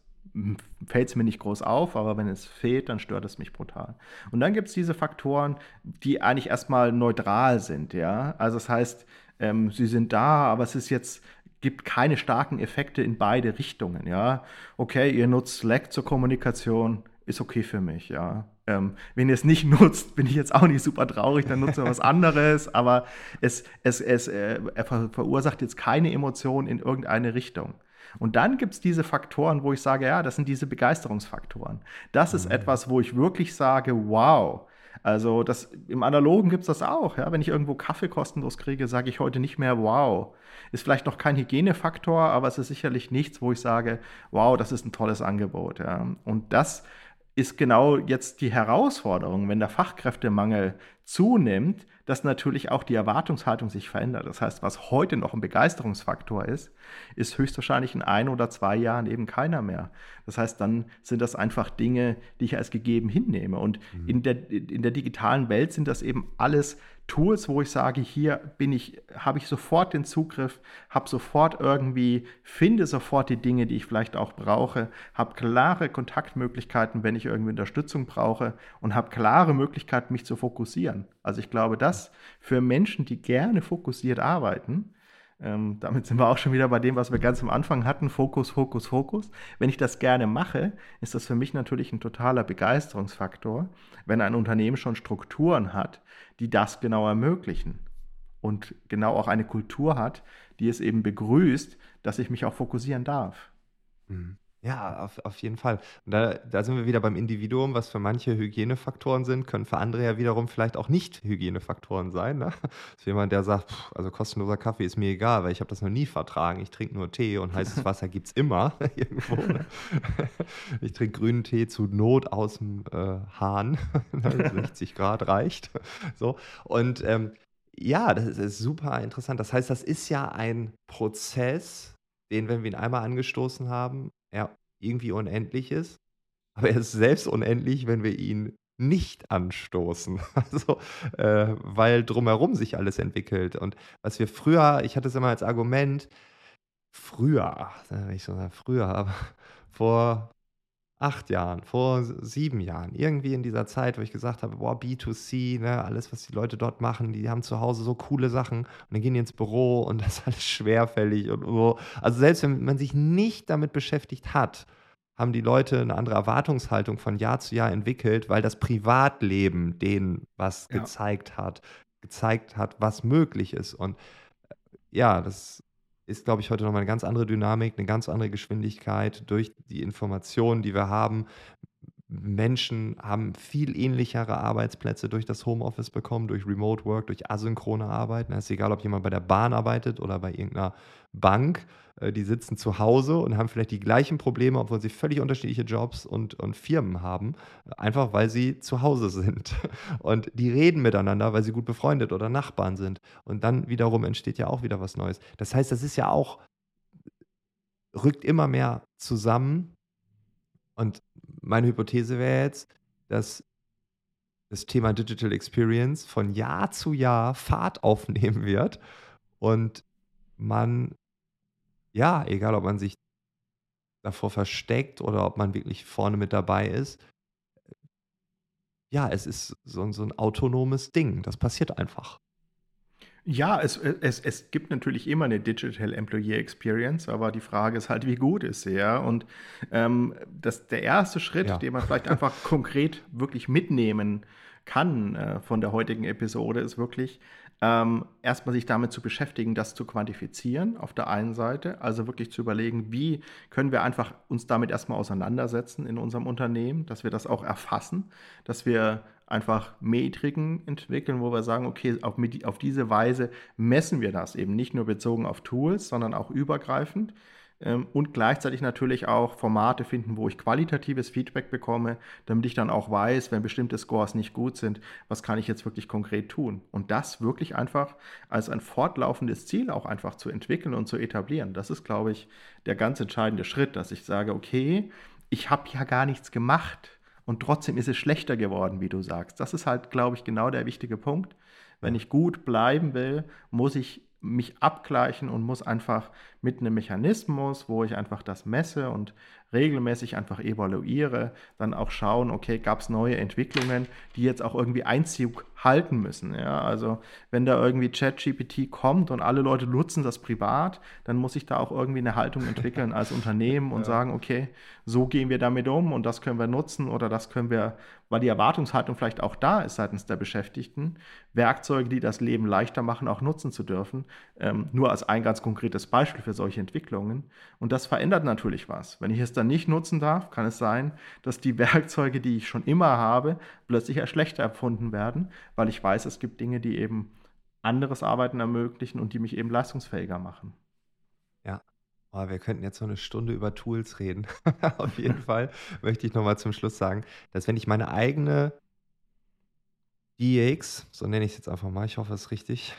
fällt es mir nicht groß auf, aber wenn es fehlt, dann stört es mich brutal. Und dann gibt es diese Faktoren, die eigentlich erstmal neutral sind, ja. Also das heißt, ähm, sie sind da, aber es ist jetzt, gibt keine starken Effekte in beide Richtungen, ja. Okay, ihr nutzt Slack zur Kommunikation, ist okay für mich, ja. Ähm, wenn ihr es nicht <laughs> nutzt, bin ich jetzt auch nicht super traurig, dann nutzt ihr was anderes, aber es, es, es äh, ver verursacht jetzt keine Emotion in irgendeine Richtung. Und dann gibt es diese Faktoren, wo ich sage, ja, das sind diese Begeisterungsfaktoren. Das ist
Mhm.
etwas, wo ich wirklich sage, wow. Also das, im Analogen gibt es das auch. Ja? Wenn ich irgendwo Kaffee kostenlos kriege, sage ich heute nicht mehr wow. Ist vielleicht noch kein Hygienefaktor, aber es ist sicherlich nichts, wo ich sage, wow, das ist ein tolles Angebot. Ja? Und das ist genau jetzt die Herausforderung, wenn der Fachkräftemangel zunimmt, dass natürlich auch die Erwartungshaltung sich verändert. Das heißt, was heute noch ein Begeisterungsfaktor ist, ist höchstwahrscheinlich in ein oder zwei Jahren eben keiner mehr. Das heißt, dann sind das einfach Dinge, die ich als gegeben hinnehme. Und
Mhm.
in der, in der digitalen Welt sind das eben alles Tools, wo ich sage, hier bin ich, habe ich sofort den Zugriff, habe sofort irgendwie, finde sofort die Dinge, die ich vielleicht auch brauche, habe klare Kontaktmöglichkeiten, wenn ich irgendwie Unterstützung brauche und habe klare Möglichkeiten, mich zu fokussieren. Also ich glaube, das für Menschen, die gerne fokussiert arbeiten, ähm, damit sind wir auch schon wieder bei dem, was wir ganz am Anfang hatten, Fokus, Fokus, Fokus. Wenn ich das gerne mache, ist das für mich natürlich ein totaler Begeisterungsfaktor, wenn ein Unternehmen schon Strukturen hat, die das genau ermöglichen und genau auch eine Kultur hat, die es eben begrüßt, dass ich mich auch fokussieren darf.
Mhm. Ja, auf, auf jeden Fall. Und da, da sind wir wieder beim Individuum, was für manche Hygienefaktoren sind, können für andere ja wiederum vielleicht auch nicht Hygienefaktoren sein. Ne? <laughs> Das ist jemand, der sagt, pff, also kostenloser Kaffee ist mir egal, weil ich habe das noch nie vertragen. Ich trinke nur Tee und heißes <laughs> Wasser gibt es immer <laughs> irgendwo. Ne? Ich trinke grünen Tee zu Not aus dem äh, Hahn. 60 Grad reicht. So. Und ähm, ja, das ist, ist super interessant. Das heißt, das ist ja ein Prozess, den, wenn wir ihn einmal angestoßen haben, er irgendwie unendlich ist. Aber er ist selbst unendlich, wenn wir ihn nicht anstoßen. <laughs> Also, äh, weil drumherum sich alles entwickelt. Und was wir früher, ich hatte es immer als Argument, früher, ich so sagen, früher, aber <laughs> vor acht Jahren, vor sieben Jahren, irgendwie in dieser Zeit, wo ich gesagt habe, boah, B2C, ne, alles, was die Leute dort machen, die haben zu Hause so coole Sachen und dann gehen die ins Büro und <laughs> das ist alles schwerfällig und so. Also selbst wenn man sich nicht damit beschäftigt hat, haben die Leute eine andere Erwartungshaltung von Jahr zu Jahr entwickelt, weil das Privatleben denen was
Ja.
gezeigt hat, gezeigt hat, was möglich ist. Und äh, ja, das ist, glaube ich, heute nochmal eine ganz andere Dynamik, eine ganz andere Geschwindigkeit durch die Informationen, die wir haben, Menschen haben viel ähnlichere Arbeitsplätze durch das Homeoffice bekommen, durch Remote Work, durch asynchrone Arbeit. Es ist egal, ob jemand bei der Bahn arbeitet oder bei irgendeiner Bank. Äh, die sitzen zu Hause und haben vielleicht die gleichen Probleme, obwohl sie völlig unterschiedliche Jobs und, und Firmen haben, einfach weil sie zu Hause sind. <laughs> Und die reden miteinander, weil sie gut befreundet oder Nachbarn sind. Und dann wiederum entsteht ja auch wieder was Neues. Das heißt, das ist ja auch, rückt immer mehr zusammen und meine Hypothese wäre jetzt, dass das Thema Digital Experience von Jahr zu Jahr Fahrt aufnehmen wird und man, ja, egal ob man sich davor versteckt oder ob man wirklich vorne mit dabei ist, ja, es ist so, so ein autonomes Ding. Das passiert einfach.
Ja, es, es, es gibt natürlich immer eine Digital Employee Experience, aber die Frage ist halt, wie gut ist sie, ja? Und ähm, das, der erste Schritt, Ja. den man vielleicht einfach <laughs> konkret wirklich mitnehmen kann äh, von der heutigen Episode, ist wirklich ähm, erstmal sich damit zu beschäftigen, das zu quantifizieren auf der einen Seite, also wirklich zu überlegen, wie können wir einfach uns damit erstmal auseinandersetzen in unserem Unternehmen, dass wir das auch erfassen, dass wir einfach Metriken entwickeln, wo wir sagen, okay, auf, auf diese Weise messen wir das eben nicht nur bezogen auf Tools, sondern auch übergreifend und gleichzeitig natürlich auch Formate finden, wo ich qualitatives Feedback bekomme, damit ich dann auch weiß, wenn bestimmte Scores nicht gut sind, was kann ich jetzt wirklich konkret tun. Und das wirklich einfach als ein fortlaufendes Ziel auch einfach zu entwickeln und zu etablieren. Das ist, glaube ich, der ganz entscheidende Schritt, dass ich sage, okay, ich habe ja gar nichts gemacht und trotzdem ist es schlechter geworden, wie du sagst. Das ist halt, glaube ich, genau der wichtige Punkt. Wenn ich gut bleiben will, muss ich mich abgleichen und muss einfach mit einem Mechanismus, wo ich einfach das messe und regelmäßig einfach evaluiere, dann auch schauen, okay, gab es neue Entwicklungen, die jetzt auch irgendwie Einzug halten müssen. Ja? Also wenn da irgendwie ChatGPT kommt und alle Leute nutzen das privat, dann muss ich da auch irgendwie eine Haltung entwickeln als Unternehmen <laughs> und ja. sagen, okay, so gehen wir damit um und das können wir nutzen oder das können wir, weil die Erwartungshaltung vielleicht auch da ist seitens der Beschäftigten, Werkzeuge, die das Leben leichter machen, auch nutzen zu dürfen. Ähm, nur als ein ganz konkretes Beispiel für solche Entwicklungen. Und das verändert natürlich was. Wenn ich es dann nicht nutzen darf, kann es sein, dass die <laughs> Werkzeuge, die ich schon immer habe, plötzlich als schlechter erfunden werden, weil ich weiß, es gibt Dinge, die eben anderes Arbeiten ermöglichen und die mich eben leistungsfähiger machen.
Ja, Oh, wir könnten jetzt so eine Stunde über Tools reden. <laughs> Auf jeden <laughs> Fall möchte ich nochmal zum Schluss sagen, dass wenn ich meine eigene DX, so nenne ich es jetzt einfach mal, ich hoffe, es ist richtig,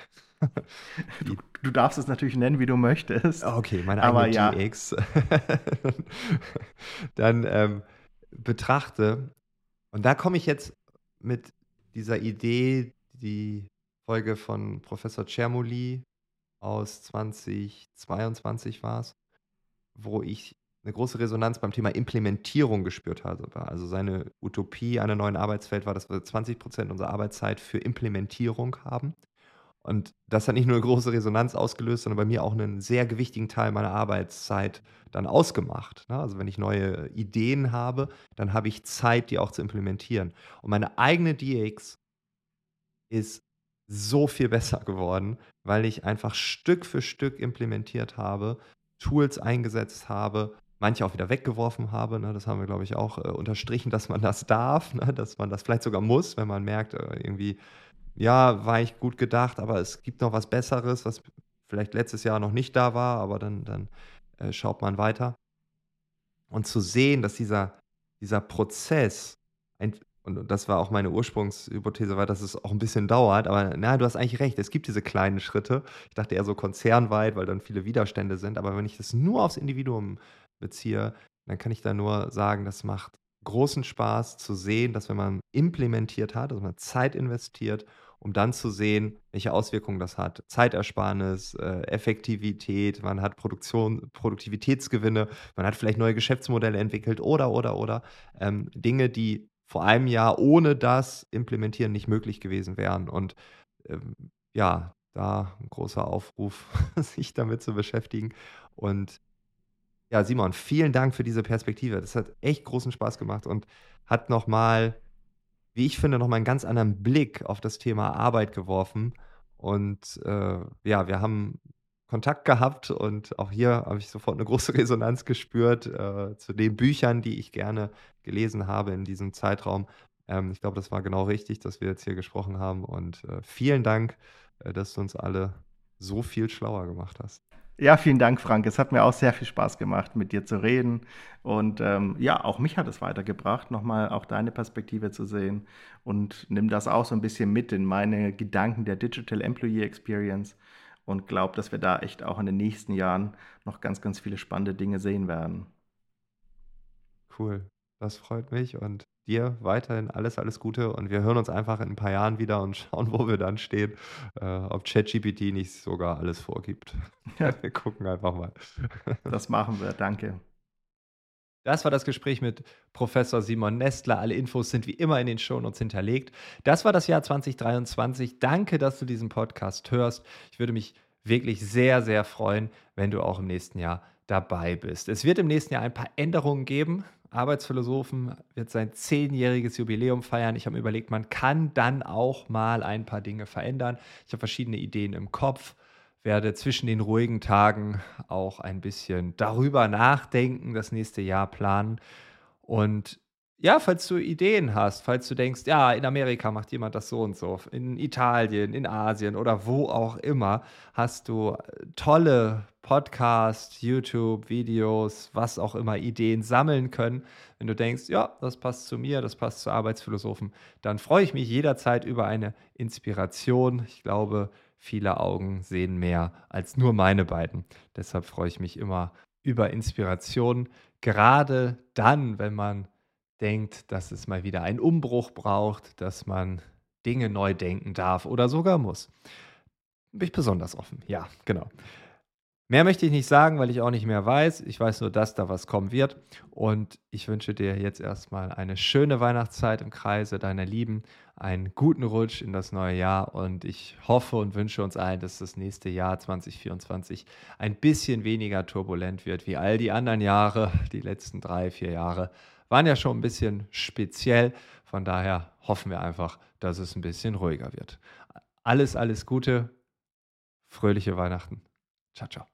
Du, du, darfst es natürlich nennen, wie du möchtest.
Okay, meine eigene ja. GX. <laughs> Dann ähm, betrachte, und da komme ich jetzt mit dieser Idee, die Folge von Professor Chermoli aus 2022 war es, wo ich eine große Resonanz beim Thema Implementierung gespürt habe. Also seine Utopie einer neuen Arbeitswelt war, dass wir 20 Prozent unserer Arbeitszeit für Implementierung haben. Und das hat nicht nur eine große Resonanz ausgelöst, sondern bei mir auch einen sehr gewichtigen Teil meiner Arbeitszeit dann ausgemacht. Ne? Also wenn ich neue Ideen habe, dann habe ich Zeit, die auch zu implementieren. Und meine eigene DX ist so viel besser geworden, weil ich einfach Stück für Stück implementiert habe, Tools eingesetzt habe, manche auch wieder weggeworfen habe. Ne? Das haben wir, glaube ich, auch äh, unterstrichen, dass man das darf, ne? dass man das vielleicht sogar muss, wenn man merkt, äh, irgendwie ja, war ich gut gedacht, aber es gibt noch was Besseres, was vielleicht letztes Jahr noch nicht da war, aber dann, dann äh, schaut man weiter. Und zu sehen, dass dieser, dieser Prozess, ein, und das war auch meine Ursprungshypothese, war, dass es auch ein bisschen dauert, aber na, du hast eigentlich recht, es gibt diese kleinen Schritte. Ich dachte eher so konzernweit, weil dann viele Widerstände sind, aber wenn ich das nur aufs Individuum beziehe, dann kann ich da nur sagen, das macht großen Spaß zu sehen, dass wenn man implementiert hat, also man Zeit investiert, um dann zu sehen, welche Auswirkungen das hat. Zeitersparnis, äh, Effektivität, man hat Produktion, Produktivitätsgewinne, man hat vielleicht neue Geschäftsmodelle entwickelt oder, oder, oder. Ähm, Dinge, die vor einem Jahr ohne das Implementieren nicht möglich gewesen wären. Und ähm, ja, da ein großer Aufruf, <laughs> sich damit zu beschäftigen. Und ja, Simon, vielen Dank für diese Perspektive. Das hat echt großen Spaß gemacht und hat nochmal, wie ich finde, nochmal einen ganz anderen Blick auf das Thema Arbeit geworfen. Und äh, ja, wir haben Kontakt gehabt und auch hier habe ich sofort eine große <laughs> Resonanz gespürt äh, zu den Büchern, die ich gerne gelesen habe in diesem Zeitraum. Ähm, ich glaube, das war genau richtig, dass wir jetzt hier gesprochen haben und äh, vielen Dank, äh, dass du uns alle so viel schlauer gemacht hast.
Ja, vielen Dank, Frank. Es hat mir auch sehr viel Spaß gemacht, mit dir zu reden. Und ähm, ja, auch mich hat es weitergebracht, nochmal auch deine Perspektive zu sehen. Und nimm das auch so ein bisschen mit in meine Gedanken der Digital Employee Experience und glaube, dass wir da echt auch in den nächsten Jahren noch ganz, ganz viele spannende Dinge sehen werden.
Cool, das freut mich und dir weiterhin alles, alles Gute und wir hören uns einfach in ein paar Jahren wieder und <laughs> schauen, wo wir dann stehen, äh, ob ChatGPT nicht sogar alles vorgibt. <laughs> Ja. Wir gucken einfach mal. <laughs>
Das machen wir, danke.
Das war das Gespräch mit Professor Simon Nestler. Alle Infos sind wie immer in den Shownotes hinterlegt. Das war das Jahr 2023. Danke, dass du diesen Podcast hörst. Ich würde mich wirklich sehr, sehr freuen, wenn du auch im nächsten Jahr dabei bist. Es wird im nächsten Jahr ein paar Änderungen geben. Arbeitsphilosophen wird sein zehnjähriges Jubiläum feiern. Ich habe mir überlegt, man kann dann auch mal ein paar Dinge verändern. Ich habe verschiedene Ideen im Kopf werde zwischen den ruhigen Tagen auch ein bisschen darüber nachdenken, das nächste Jahr planen. Und ja, falls du Ideen hast, falls du denkst, ja, in Amerika macht jemand das so und so, in Italien, in Asien oder wo auch immer, hast du äh, tolle Podcasts, YouTube, Videos, was auch immer, Ideen sammeln können. Wenn du denkst, ja, das passt zu mir, das passt zu Arbeitsphilosophen, dann freue ich mich jederzeit über eine Inspiration. Ich glaube, viele Augen sehen mehr als nur meine beiden. Deshalb freue ich mich immer über Inspiration, gerade dann, wenn man denkt, dass es mal wieder einen Umbruch braucht, dass man Dinge neu denken darf oder sogar muss. Bin ich besonders offen. Ja, genau. Mehr möchte ich nicht sagen, weil ich auch nicht mehr weiß. Ich weiß nur, dass da was kommen wird. Und ich wünsche dir jetzt erstmal eine schöne Weihnachtszeit im Kreise deiner Lieben, einen guten Rutsch in das neue Jahr. Und ich hoffe und wünsche uns allen, dass das nächste Jahr 2024 ein bisschen weniger turbulent wird wie all die anderen Jahre. Die letzten drei, vier Jahre waren ja schon ein bisschen speziell. Von daher hoffen wir einfach, dass es ein bisschen ruhiger wird. Alles, alles Gute. Fröhliche Weihnachten. Ciao, ciao.